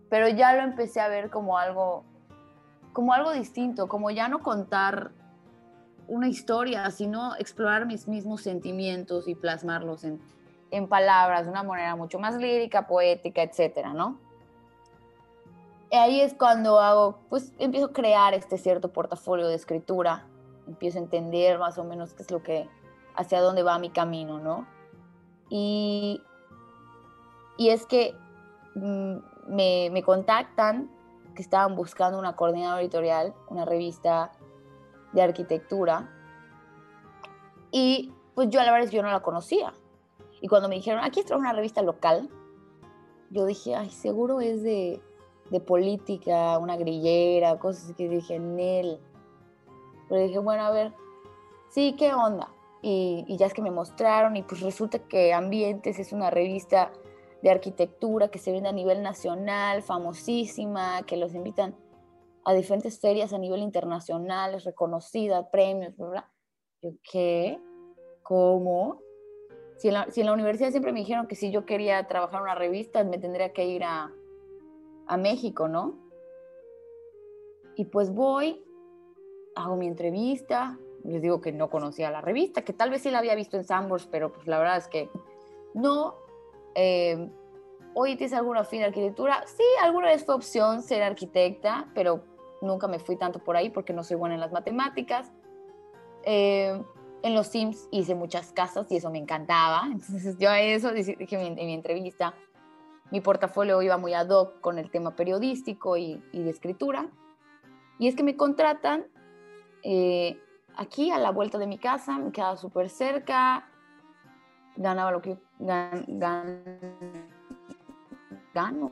Pero ya lo empecé a ver como algo, como algo distinto, como ya no contar una historia, sino explorar mis mismos sentimientos y plasmarlos en, en palabras de una manera mucho más lírica, poética, etcétera, ¿no? Ahí es cuando hago, pues empiezo a crear este cierto portafolio de escritura, empiezo a entender más o menos qué es lo que, hacia dónde va mi camino, ¿no? Y y es que mm, me, me, contactan que estaban buscando una coordinadora editorial, una revista de arquitectura. Y pues yo a la verdad yo no la conocía. Y cuando me dijeron, aquí está una revista local, yo dije, ay, seguro es de, de política, una grillera, cosas que dije, Nel. Pero dije, bueno, a ver, sí, ¿qué onda? Y, y, ya es que me mostraron y pues resulta que Ambientes es una revista de arquitectura que se vende a nivel nacional, famosísima, que los invitan a diferentes ferias a nivel internacional, es reconocida, premios, bla, bla. Yo, ¿qué? ¿Cómo? Si en, la, si en, la, universidad siempre me dijeron que si yo quería trabajar en una revista, me tendría que ir a, a México, ¿no? Y pues voy, hago mi entrevista, les digo que no conocía la revista, que tal vez sí la había visto en Sambors, pero pues la verdad es que no, eh, ¿Hoy tienes alguna fin de arquitectura? Sí, alguna vez fue opción ser arquitecta, pero nunca me fui tanto por ahí porque no soy buena en las matemáticas. Eh, en los Sims hice muchas casas y eso me encantaba. Entonces yo a eso dije en mi, entrevista, mi portafolio iba muy ad hoc con el tema periodístico y, y de escritura. Y es que me contratan eh, aquí a la vuelta de mi casa, me quedaba súper cerca, ganaba lo que gan, gan, gano,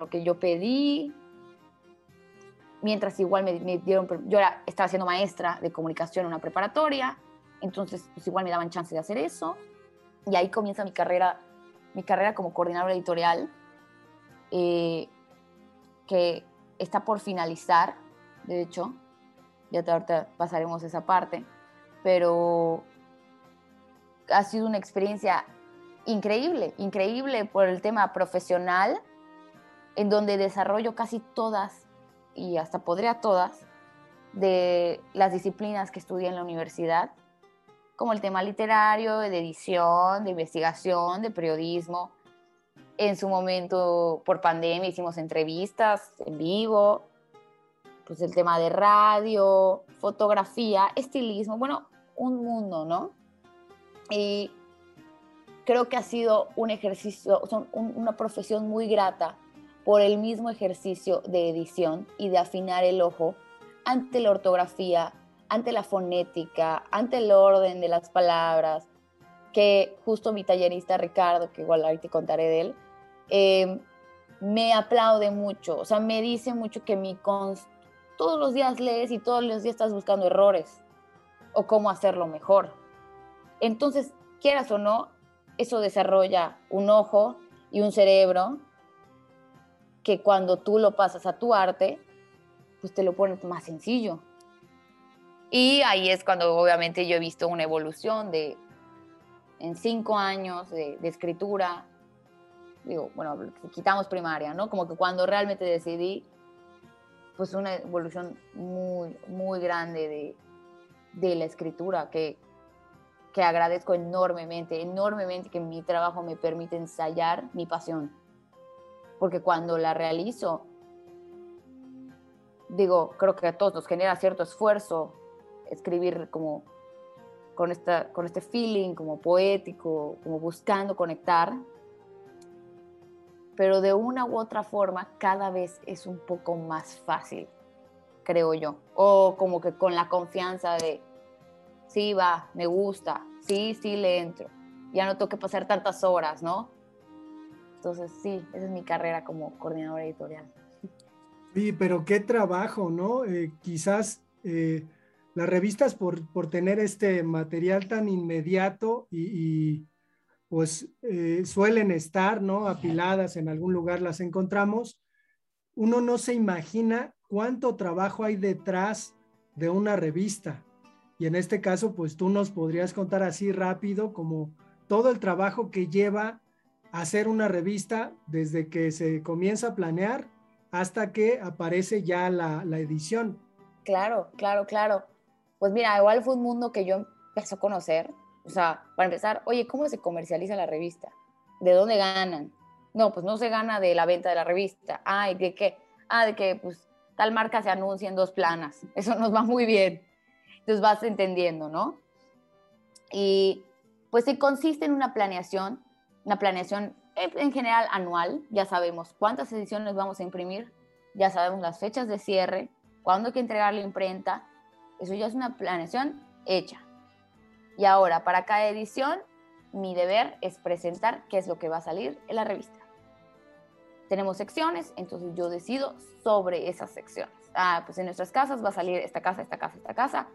lo que yo pedí. Mientras igual me, me dieron, yo era, estaba siendo maestra de comunicación en una preparatoria, entonces pues igual me daban chance de hacer eso. Y ahí comienza mi carrera, mi carrera como coordinadora editorial, eh, que está por finalizar, de hecho, ya ahorita pasaremos esa parte, pero ha sido una experiencia increíble, increíble por el tema profesional, en donde desarrollo casi todas, y hasta podría todas, de las disciplinas que estudié en la universidad, como el tema literario, de edición, de investigación, de periodismo. En su momento, por pandemia, hicimos entrevistas en vivo, pues el tema de radio, fotografía, estilismo, bueno, un mundo, ¿no? Y creo que ha sido un ejercicio, son una profesión muy grata por el mismo ejercicio de edición y de afinar el ojo ante la ortografía, ante la fonética, ante el orden de las palabras, que justo mi tallerista Ricardo, que igual ahorita te contaré de él, eh, me aplaude mucho, o sea, me dice mucho que mi todos los días lees y todos los días estás buscando errores o cómo hacerlo mejor. Entonces, quieras o no, eso desarrolla un ojo y un cerebro que cuando tú lo pasas a tu arte, pues te lo pones más sencillo. Y ahí es cuando obviamente yo he visto una evolución de en cinco años de, de escritura, digo, bueno, quitamos primaria, ¿no? Como que cuando realmente decidí, pues una evolución muy, muy grande de, de la escritura, que, que agradezco enormemente, enormemente que mi trabajo me permite ensayar mi pasión. Porque cuando la realizo, digo, creo que a todos nos genera cierto esfuerzo escribir como con, esta, con este feeling, como poético, como buscando conectar pero de una u otra forma cada vez es un poco más fácil, creo yo. O como que con la confianza de, sí, va, me gusta, sí, sí, le entro. Ya no tengo que pasar tantas horas, ¿no? Entonces, sí, esa es mi carrera como coordinadora editorial. Sí, pero qué trabajo, ¿no? Eh, quizás eh, las revistas por, por, tener este material tan inmediato y pues eh, suelen estar, ¿no? Apiladas en algún lugar las encontramos. Uno no se imagina cuánto trabajo hay detrás de una revista. Y en este caso, pues tú nos podrías contar así rápido como todo el trabajo que lleva hacer una revista desde que se comienza a planear hasta que aparece ya la, la edición. Claro, claro, claro. Pues mira, igual fue un mundo que yo empecé a conocer o sea, para empezar, oye, ¿cómo se comercializa la revista? ¿De dónde ganan? No, pues no se gana de la venta de la revista. Ay, ¿de qué? Ah, de que pues tal marca se anuncia en dos planas. Eso nos va muy bien. Entonces vas entendiendo, ¿no? Y pues se consiste en una planeación, una planeación en general anual. Ya sabemos cuántas ediciones vamos a imprimir, ya sabemos las fechas de cierre, cuándo hay que entregar la imprenta. Eso ya es una planeación hecha. Y ahora, para cada edición, mi deber es presentar qué es lo que va a salir en la revista. Tenemos secciones, entonces yo decido sobre esas secciones. Ah, pues en nuestras casas va a salir esta casa, esta casa, esta casa.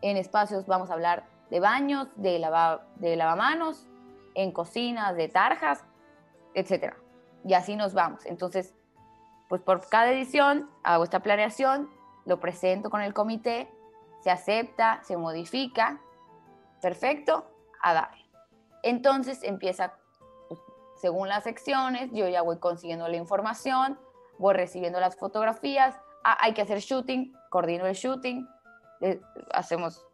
En espacios vamos a hablar de baños, de, de lavamanos, en cocinas, de tarjas, etc. Y así nos vamos. Entonces, pues por cada edición hago esta planeación, lo presento con el comité, se acepta, se modifica Perfecto, a dar. Entonces empieza, pues, según las secciones, yo ya voy consiguiendo la información, voy recibiendo las fotografías, ah, hay que hacer shooting, coordino el shooting, hacemos,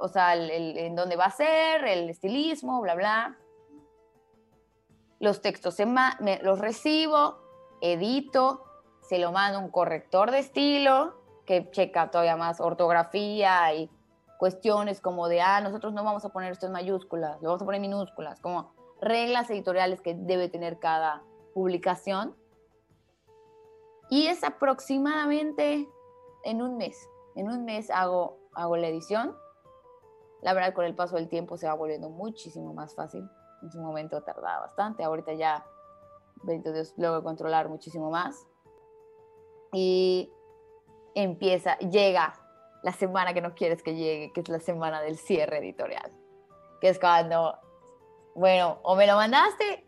o sea, en dónde va a ser, el estilismo, bla, bla. Los textos los recibo, edito, se lo mando un corrector de estilo que checa todavía más ortografía y cuestiones como de, ah, nosotros no vamos a poner esto en mayúsculas, lo vamos a poner en minúsculas, como reglas editoriales que debe tener cada publicación. Y es aproximadamente en un mes. En un mes hago, hago la edición. La verdad, con el paso del tiempo se va volviendo muchísimo más fácil. En su momento tardaba bastante. Ahorita ya, bendito Dios, logro controlar muchísimo más. Y empieza, llega la semana que no quieres que llegue, que es la semana del cierre editorial, que es cuando, bueno, o me lo mandaste,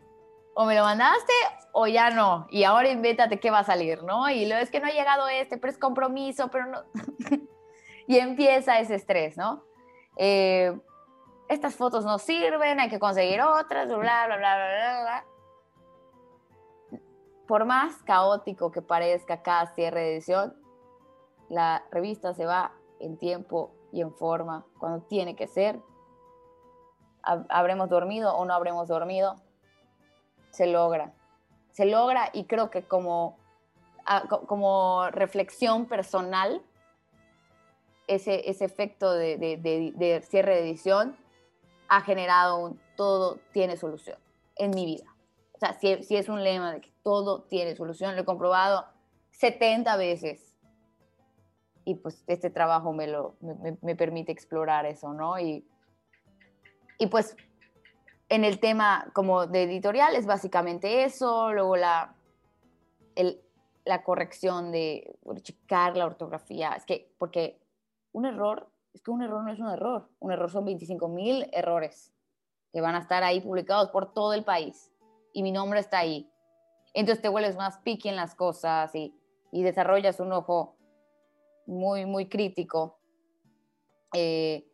o me lo mandaste, o ya no, y ahora invéntate qué va a salir, ¿no? Y lo es que no ha llegado este, pero es compromiso, pero no... y empieza ese estrés, ¿no? Eh, estas fotos no sirven, hay que conseguir otras, bla, bla, bla, bla, bla, bla. Por más caótico que parezca cada cierre de edición, la revista se va en tiempo y en forma, cuando tiene que ser. Habremos dormido o no habremos dormido, se logra. Se logra y creo que como, como reflexión personal, ese, ese efecto de, de, cierre de edición ha generado un todo tiene solución en mi vida. O sea, si, si es un lema de que todo tiene solución, lo he comprobado 70 veces. Y pues este trabajo me, lo, me, me permite explorar eso, ¿no? Y, y pues en el tema como de editorial es básicamente eso, luego la, el, la corrección de checar la ortografía, es que porque un error, es que un error no es un error, un error son 25 mil errores que van a estar ahí publicados por todo el país y mi nombre está ahí. Entonces te vuelves más picky en las cosas y, y desarrollas un ojo muy, muy crítico. Eh,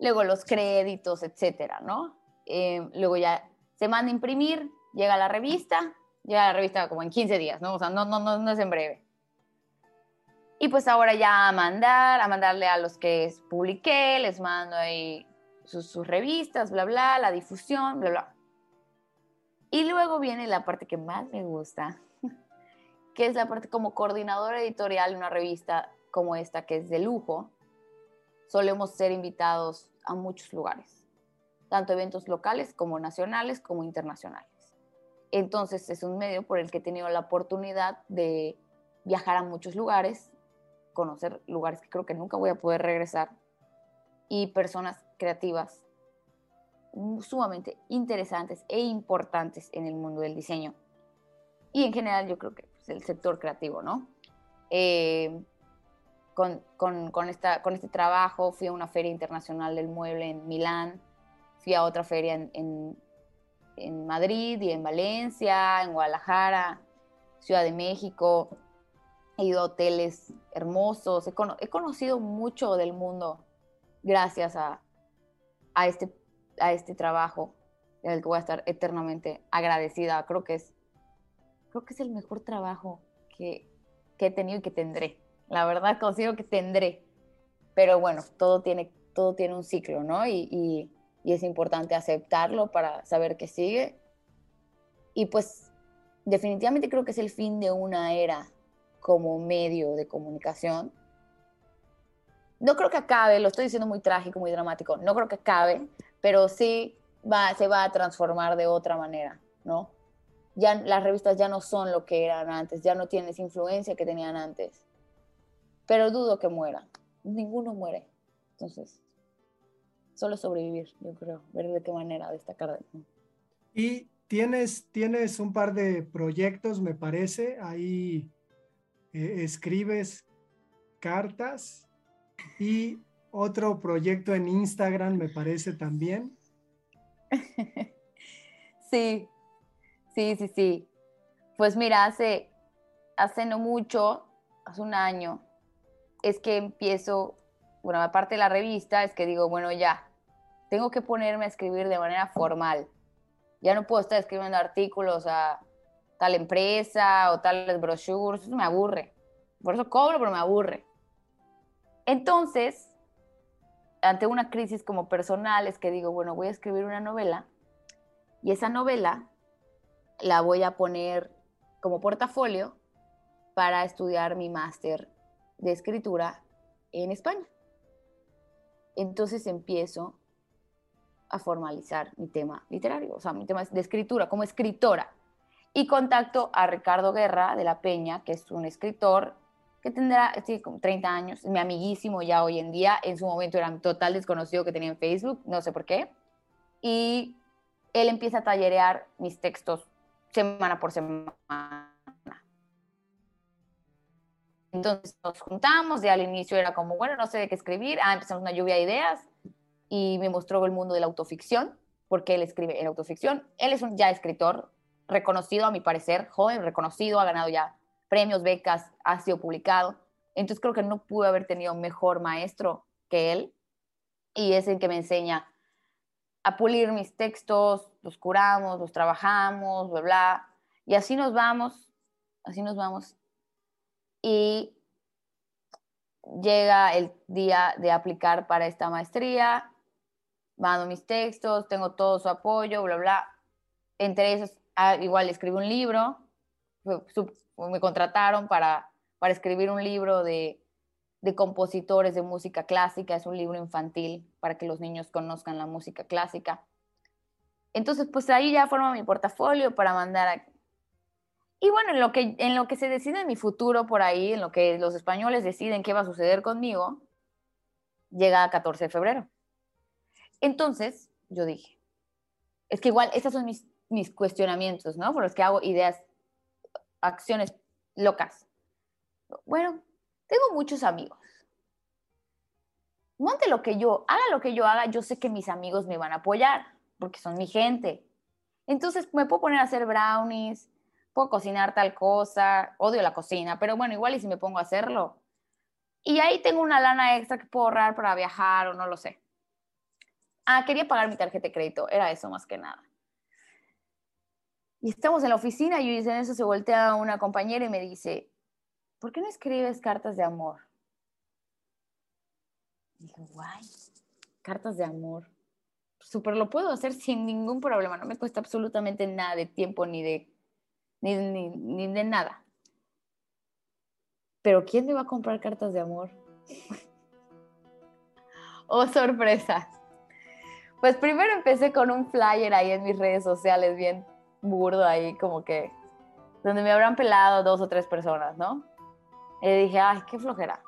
luego los créditos, etcétera, ¿no? Eh, luego ya se manda a imprimir, llega a la revista, llega a la revista como en 15 días, ¿no? O sea, no, no, no, no es en breve. Y pues ahora ya a mandar, a mandarle a los que publiqué, les mando ahí sus, sus revistas, bla, bla, la difusión, bla, bla. Y luego viene la parte que más me gusta, que es la parte como coordinadora editorial de una revista como esta, que es de lujo. Solemos ser invitados a muchos lugares, tanto eventos locales como nacionales como internacionales. Entonces es un medio por el que he tenido la oportunidad de viajar a muchos lugares, conocer lugares que creo que nunca voy a poder regresar y personas creativas sumamente interesantes e importantes en el mundo del diseño. Y en general yo creo que es pues, el sector creativo, ¿no? Eh, con, con, esta, con este trabajo fui a una feria internacional del mueble en Milán, fui a otra feria en, en, en Madrid y en Valencia, en Guadalajara, Ciudad de México, he ido a hoteles hermosos, he, he conocido mucho del mundo gracias a, a este a este trabajo del que voy a estar eternamente agradecida. Creo que es, creo que es el mejor trabajo que, que he tenido y que tendré. La verdad considero que tendré. Pero bueno, todo tiene, todo tiene un ciclo, ¿no? Y, y, y es importante aceptarlo para saber que sigue. Y pues definitivamente creo que es el fin de una era como medio de comunicación. No creo que acabe, lo estoy diciendo muy trágico, muy dramático, no creo que acabe, pero sí va, se va a transformar de otra manera, ¿no? Ya las revistas ya no son lo que eran antes, ya no tienen influencia que tenían antes. Pero dudo que muera. Ninguno muere. Entonces, solo sobrevivir, yo creo, ver de qué manera destacar. Y tienes, tienes un par de proyectos, me parece. Ahí eh, escribes cartas y otro proyecto en Instagram, me parece también. Sí, sí, sí, sí. Pues mira, hace, hace no mucho, hace un año, es que empiezo, bueno, aparte de la revista, es que digo, bueno, ya, tengo que ponerme a escribir de manera formal. Ya no puedo estar escribiendo artículos a tal empresa o tales brochures, eso me aburre. Por eso cobro, pero me aburre. Entonces, ante una crisis como personal es que digo, bueno, voy a escribir una novela y esa novela la voy a poner como portafolio para estudiar mi máster de escritura en España. Entonces empiezo a formalizar mi tema literario, o sea, mi tema de escritura como escritora. Y contacto a Ricardo Guerra de la Peña, que es un escritor que tendrá como 30 años, mi amiguísimo ya hoy en día, en su momento era un total desconocido que tenía en Facebook, no sé por qué, y él empieza a tallerear mis textos semana por semana. Entonces nos juntamos, y al inicio era como, bueno, no sé de qué escribir, ah, empezamos una lluvia de ideas y me mostró el mundo de la autoficción, porque él escribe en autoficción. Él es un ya escritor, reconocido a mi parecer, joven, reconocido, ha ganado ya premios, becas, ha sido publicado. Entonces creo que no pude haber tenido mejor maestro que él y es el que me enseña a pulir mis textos, los curamos, los trabajamos, bla, bla. Y así nos vamos, así nos vamos. Y llega el día de aplicar para esta maestría, mando mis textos, tengo todo su apoyo, bla, bla. Entre esos, ah, igual escribo un libro, me contrataron para, para escribir un libro de, de compositores de música clásica, es un libro infantil para que los niños conozcan la música clásica. Entonces, pues ahí ya formo mi portafolio para mandar. Y bueno, en lo, que, en lo que se decide mi futuro por ahí, en lo que los españoles deciden qué va a suceder conmigo, llega a 14 de febrero. Entonces, yo dije, es que igual, estos son mis, mis cuestionamientos, ¿no? Por los que hago ideas, acciones locas. Bueno, tengo muchos amigos. Monte lo que yo, haga lo que yo haga, yo sé que mis amigos me van a apoyar, porque son mi gente. Entonces me puedo poner a hacer brownies, puedo cocinar tal cosa, odio la cocina, pero bueno, igual y si me pongo a hacerlo. Y ahí tengo una lana extra que puedo ahorrar para viajar o no lo sé. Ah, quería pagar mi tarjeta de crédito, era eso más que nada. Y estamos en la oficina y en eso se voltea una compañera y me dice, ¿por qué no escribes cartas de amor? Y dije, guay, cartas de amor. Súper lo puedo hacer sin ningún problema, no me cuesta absolutamente nada de tiempo ni de, ni, ni de nada. Pero ¿quién me va a comprar cartas de amor? oh, sorpresa. Pues primero empecé con un flyer ahí en mis redes sociales, bien burdo ahí, como que, donde me habrán pelado dos o tres personas, ¿no? Y dije, ay, qué flojera.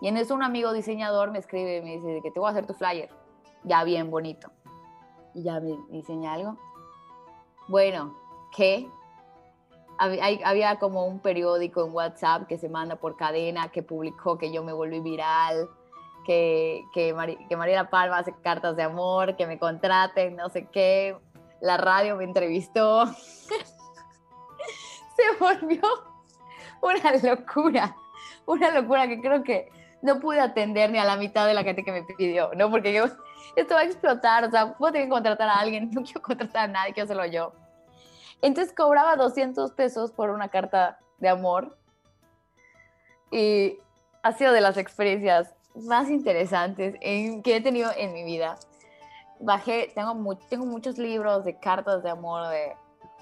Y en eso un amigo diseñador me escribe y me dice que te voy a hacer tu flyer. Ya bien bonito. Y ya me diseña algo. Bueno, ¿qué? Había, como un periódico en WhatsApp que se manda por cadena que publicó que yo me volví viral, que, que, que Mariela Palma hace cartas de amor, que me contraten, no sé qué. La radio me entrevistó. se volvió una locura, una locura que creo que no pude atender ni a la mitad de la gente que me pidió, ¿no? Porque yo, esto va a explotar, o sea, a tener que contratar a alguien, no quiero contratar a nadie, quiero hacerlo yo. Entonces cobraba 200 pesos por una carta de amor y ha sido de las experiencias más interesantes en, que he tenido en mi vida. Bajé, tengo, tengo muchos libros de cartas de amor de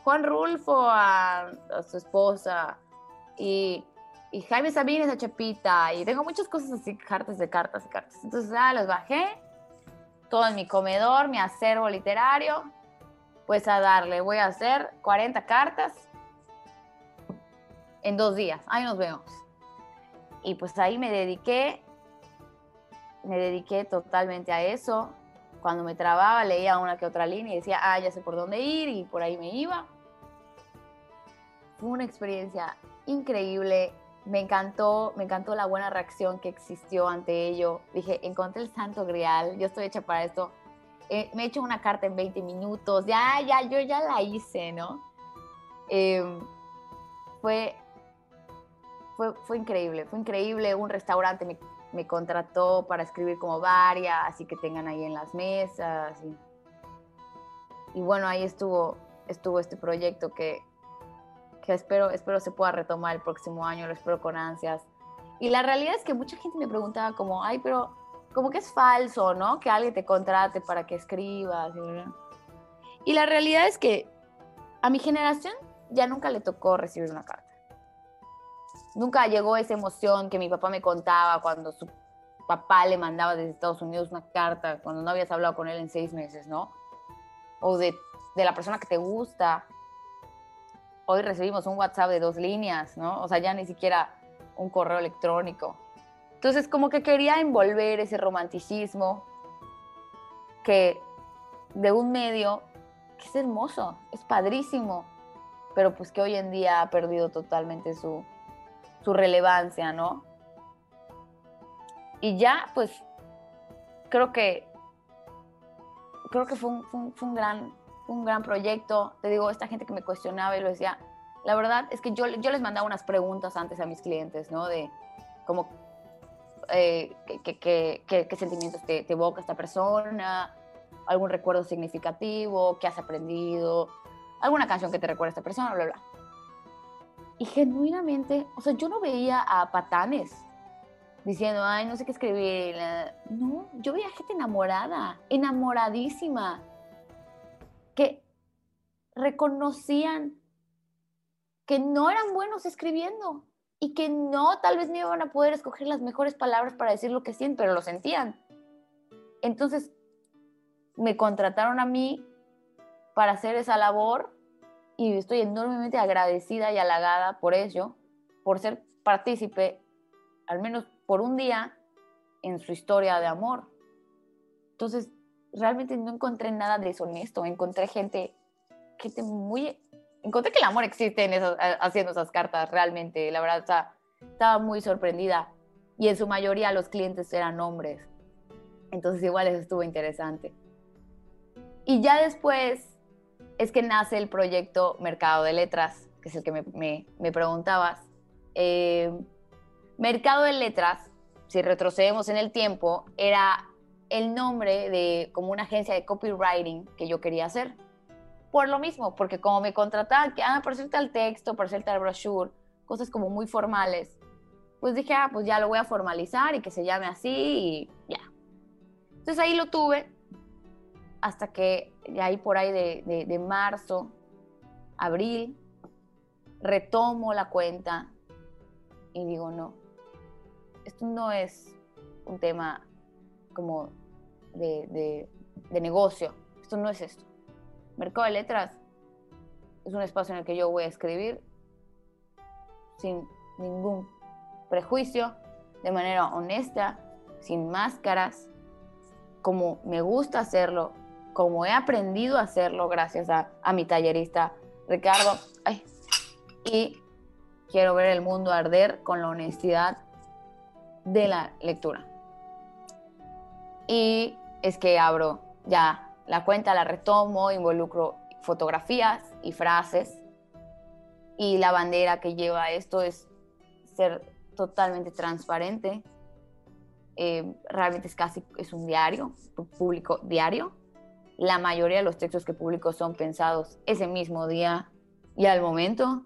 Juan Rulfo a, a su esposa y y Jaime Sabines a Chepita, y tengo muchas cosas así, cartas de cartas y cartas. Entonces, ya los bajé, todo en mi comedor, mi acervo literario, pues a darle, voy a hacer 40 cartas en dos días, ahí nos vemos. Y pues ahí me dediqué, me dediqué totalmente a eso. Cuando me trababa, leía una que otra línea y decía, ah, ya sé por dónde ir, y por ahí me iba. Fue una experiencia increíble, me encantó, me encantó la buena reacción que existió ante ello. Dije, encontré el santo grial, yo estoy hecha para esto. Eh, me he hecho una carta en 20 minutos, ya, ya, yo ya la hice, ¿no? Em, fue, fue, fue, increíble, fue increíble. Un restaurante me, me, contrató para escribir como varias, así que tengan ahí en las mesas. Y, y bueno, ahí estuvo, estuvo este proyecto que, que espero, espero se pueda retomar el próximo año, lo espero con ansias. Y la realidad es que mucha gente me preguntaba como, ay, pero como que es falso, ¿no? Que alguien te contrate para que escribas. Y la realidad es que a mi generación ya nunca le tocó recibir una carta. Nunca llegó esa emoción que mi papá me contaba cuando su papá le mandaba desde Estados Unidos una carta, cuando no habías hablado con él en seis meses, ¿no? O de, de la persona que te gusta, hoy recibimos un WhatsApp de dos líneas, ¿no? O sea, ya ni siquiera un correo electrónico. Entonces, como que quería envolver ese romanticismo que de un medio que es hermoso, es padrísimo, pero pues que hoy en día ha perdido totalmente su, su relevancia, ¿no? Y ya, pues, creo que creo que fue un, fue un gran un gran proyecto. Te digo, esta gente que me cuestionaba y lo decía, la verdad es que yo, yo les mandaba unas preguntas antes a mis clientes, ¿no? De cómo, eh, qué, sentimientos te, te, evoca esta persona, algún recuerdo significativo, qué has aprendido, alguna canción que te recuerda a esta persona, bla, bla. Y genuinamente, o sea, yo no veía a patanes diciendo, ay, no sé qué escribir. No, yo veía gente enamorada, enamoradísima que reconocían que no eran buenos escribiendo y que no, tal vez no iban a poder escoger las mejores palabras para decir lo que sienten, pero lo sentían. Entonces, me contrataron a mí para hacer esa labor y estoy enormemente agradecida y halagada por ello, por ser partícipe, al menos por un día, en su historia de amor. Entonces, realmente no encontré nada deshonesto, encontré gente, gente muy... Encontré que el amor existe en haciendo esas cartas, realmente, la verdad, estaba muy sorprendida. Y en su mayoría los clientes eran hombres. Entonces igual eso estuvo interesante. Y ya después es que nace el proyecto Mercado de Letras, que es el que me, me, preguntabas. Eh, Mercado de Letras, si retrocedemos en el tiempo, era el nombre de como una agencia de copywriting que yo quería hacer. Por lo mismo, porque como me contrataban, que, ah, por hacer tal texto, por hacer tal brochure, cosas como muy formales, pues dije, ah, pues ya lo voy a formalizar y que se llame así y ya. Entonces ahí lo tuve hasta que ya ahí por ahí de, de marzo, abril, retomo la cuenta y digo, no, esto no es un tema como de, negocio. Esto no es esto. Mercado de Letras es un espacio en el que yo voy a escribir sin ningún prejuicio, de manera honesta, sin máscaras, como me gusta hacerlo, como he aprendido a hacerlo gracias a, a mi tallerista Ricardo. y quiero ver el mundo arder con la honestidad de la lectura y es que abro ya la cuenta, la retomo, involucro fotografías y frases y la bandera que lleva esto es ser totalmente transparente. Eh, realmente es casi es un diario, público diario. La mayoría de los textos que publico son pensados ese mismo día y al momento.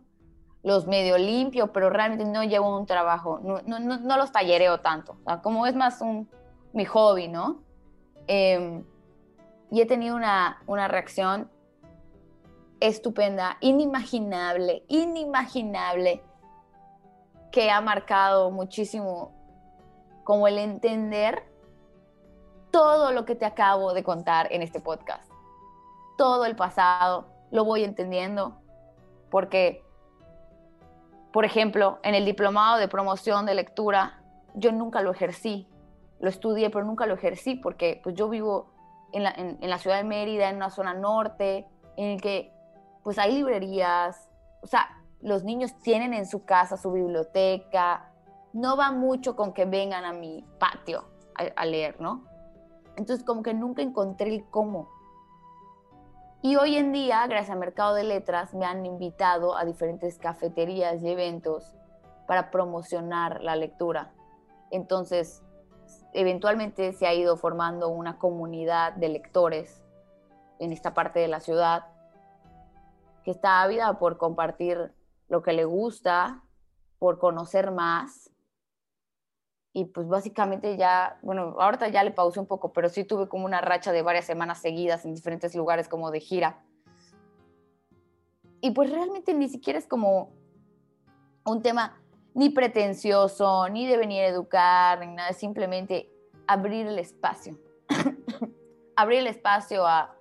Los medio limpio, pero realmente no llevo un trabajo, no, no, no, los tallereo tanto. como es más un, mi hobby, ¿no? Em, y he tenido una, una reacción estupenda, inimaginable, inimaginable, que ha marcado muchísimo como el entender todo lo que te acabo de contar en este podcast. Todo el pasado lo voy entendiendo porque, por ejemplo, en el diplomado de promoción de lectura, yo nunca lo ejercí lo estudié, pero nunca lo ejercí porque pues yo vivo en la, ciudad de Mérida, en una zona norte, en el que pues hay librerías, o sea, los niños tienen en su casa su biblioteca, no va mucho con que vengan a mi patio a, a leer, ¿no? Entonces como que nunca encontré el cómo. Y hoy en día, gracias al Mercado de Letras, me han invitado a diferentes cafeterías y eventos para promocionar la lectura. Entonces, eventualmente se ha ido formando una comunidad de lectores en esta parte de la ciudad que está ávida por compartir lo que le gusta, por conocer más. Y pues básicamente ya, bueno, ahorita ya le pausé un poco, pero sí tuve como una racha de varias semanas seguidas en diferentes lugares como de gira. Y pues realmente ni siquiera es como un tema ni pretencioso, ni de venir a educar, ni nada, simplemente abrir el espacio. abrir el espacio a,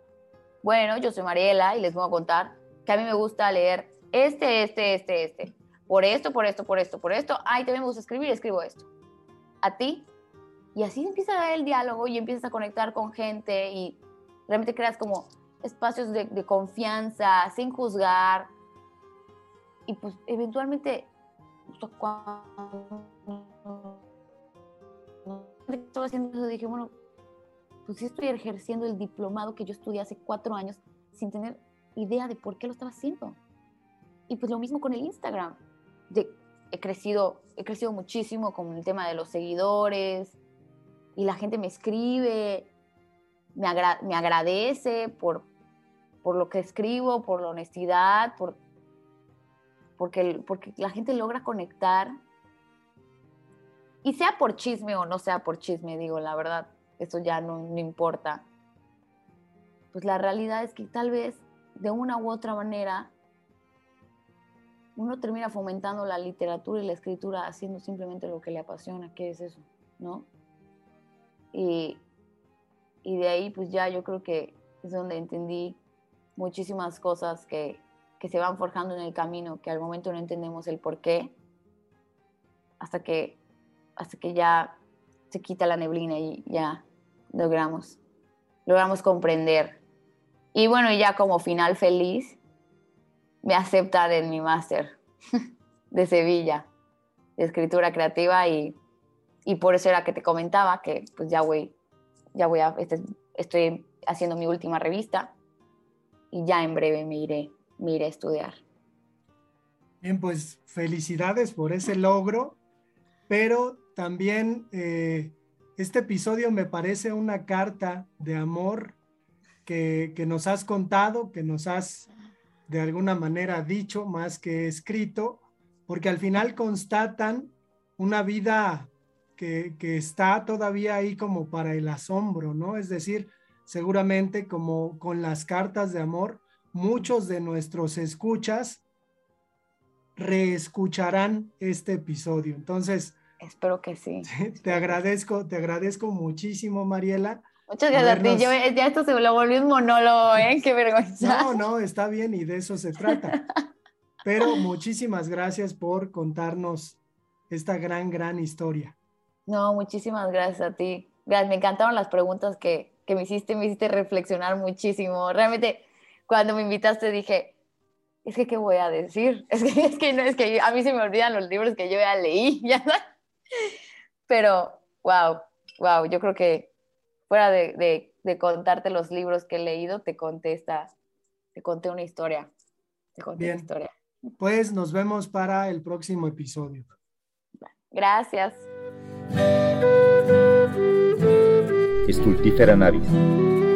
bueno, yo soy Mariela y les voy a contar que a mí me gusta leer este, este, este, este. Por esto, por esto, por esto, por esto. Ay, también me gusta escribir, escribo esto. A ti. Y así empieza el diálogo y empiezas a conectar con gente y realmente creas como espacios de, de confianza, sin juzgar. Y pues eventualmente cuando estaba haciendo eso, dije, bueno, pues sí estoy ejerciendo el diplomado que yo estudié hace cuatro años sin tener idea de por qué lo estaba haciendo. Y pues lo mismo con el Instagram. De, he, crecido, he crecido muchísimo con el tema de los seguidores y la gente me escribe, me, me agradece por, por lo que escribo, por la honestidad, por porque, porque la gente logra conectar. Y sea por chisme o no sea por chisme, digo, la verdad, eso ya no, no importa. Pues la realidad es que tal vez de una u otra manera uno termina fomentando la literatura y la escritura haciendo simplemente lo que le apasiona, que es eso, ¿no? Y, y de ahí pues ya yo creo que es donde entendí muchísimas cosas que, que se van forjando en el camino, que al momento no entendemos el por qué, hasta que, hasta que ya se quita la neblina y ya logramos, logramos comprender. Y bueno, ya como final feliz, me aceptan en mi máster de Sevilla, de escritura creativa, y, y, por eso era que te comentaba que pues ya voy, ya voy a, este, estoy haciendo mi última revista y ya en breve me iré, me iré a estudiar. Bien, pues felicidades por ese logro, pero también eh, este episodio me parece una carta de amor que, que, nos has contado, que nos has de alguna manera dicho más que escrito, porque al final constatan una vida que, que está todavía ahí como para el asombro, ¿no? Es decir, seguramente como con las cartas de amor, muchos de nuestros escuchas reescucharán este episodio. Entonces, espero que sí. Te agradezco, te agradezco muchísimo, Mariela. Muchas gracias a ti. ya esto se lo volvió un monólogo, ¿eh? Qué vergüenza. No, no, está bien y de eso se trata. Pero muchísimas gracias por contarnos esta gran, gran historia. No, muchísimas gracias a ti. Me encantaron las preguntas que, que me hiciste, me hiciste reflexionar muchísimo. Realmente, cuando me invitaste dije, es que, ¿qué voy a decir? Es que, es que, no, es que a mí se me olvidan los libros que yo ya leí, ¿ya Pero, wow, wow, yo creo que fuera de, de, de, contarte los libros que he leído, te conté esta, te conté una historia. Te conté Bien. una historia. Pues nos vemos para el próximo episodio. Gracias. Stultifera navis.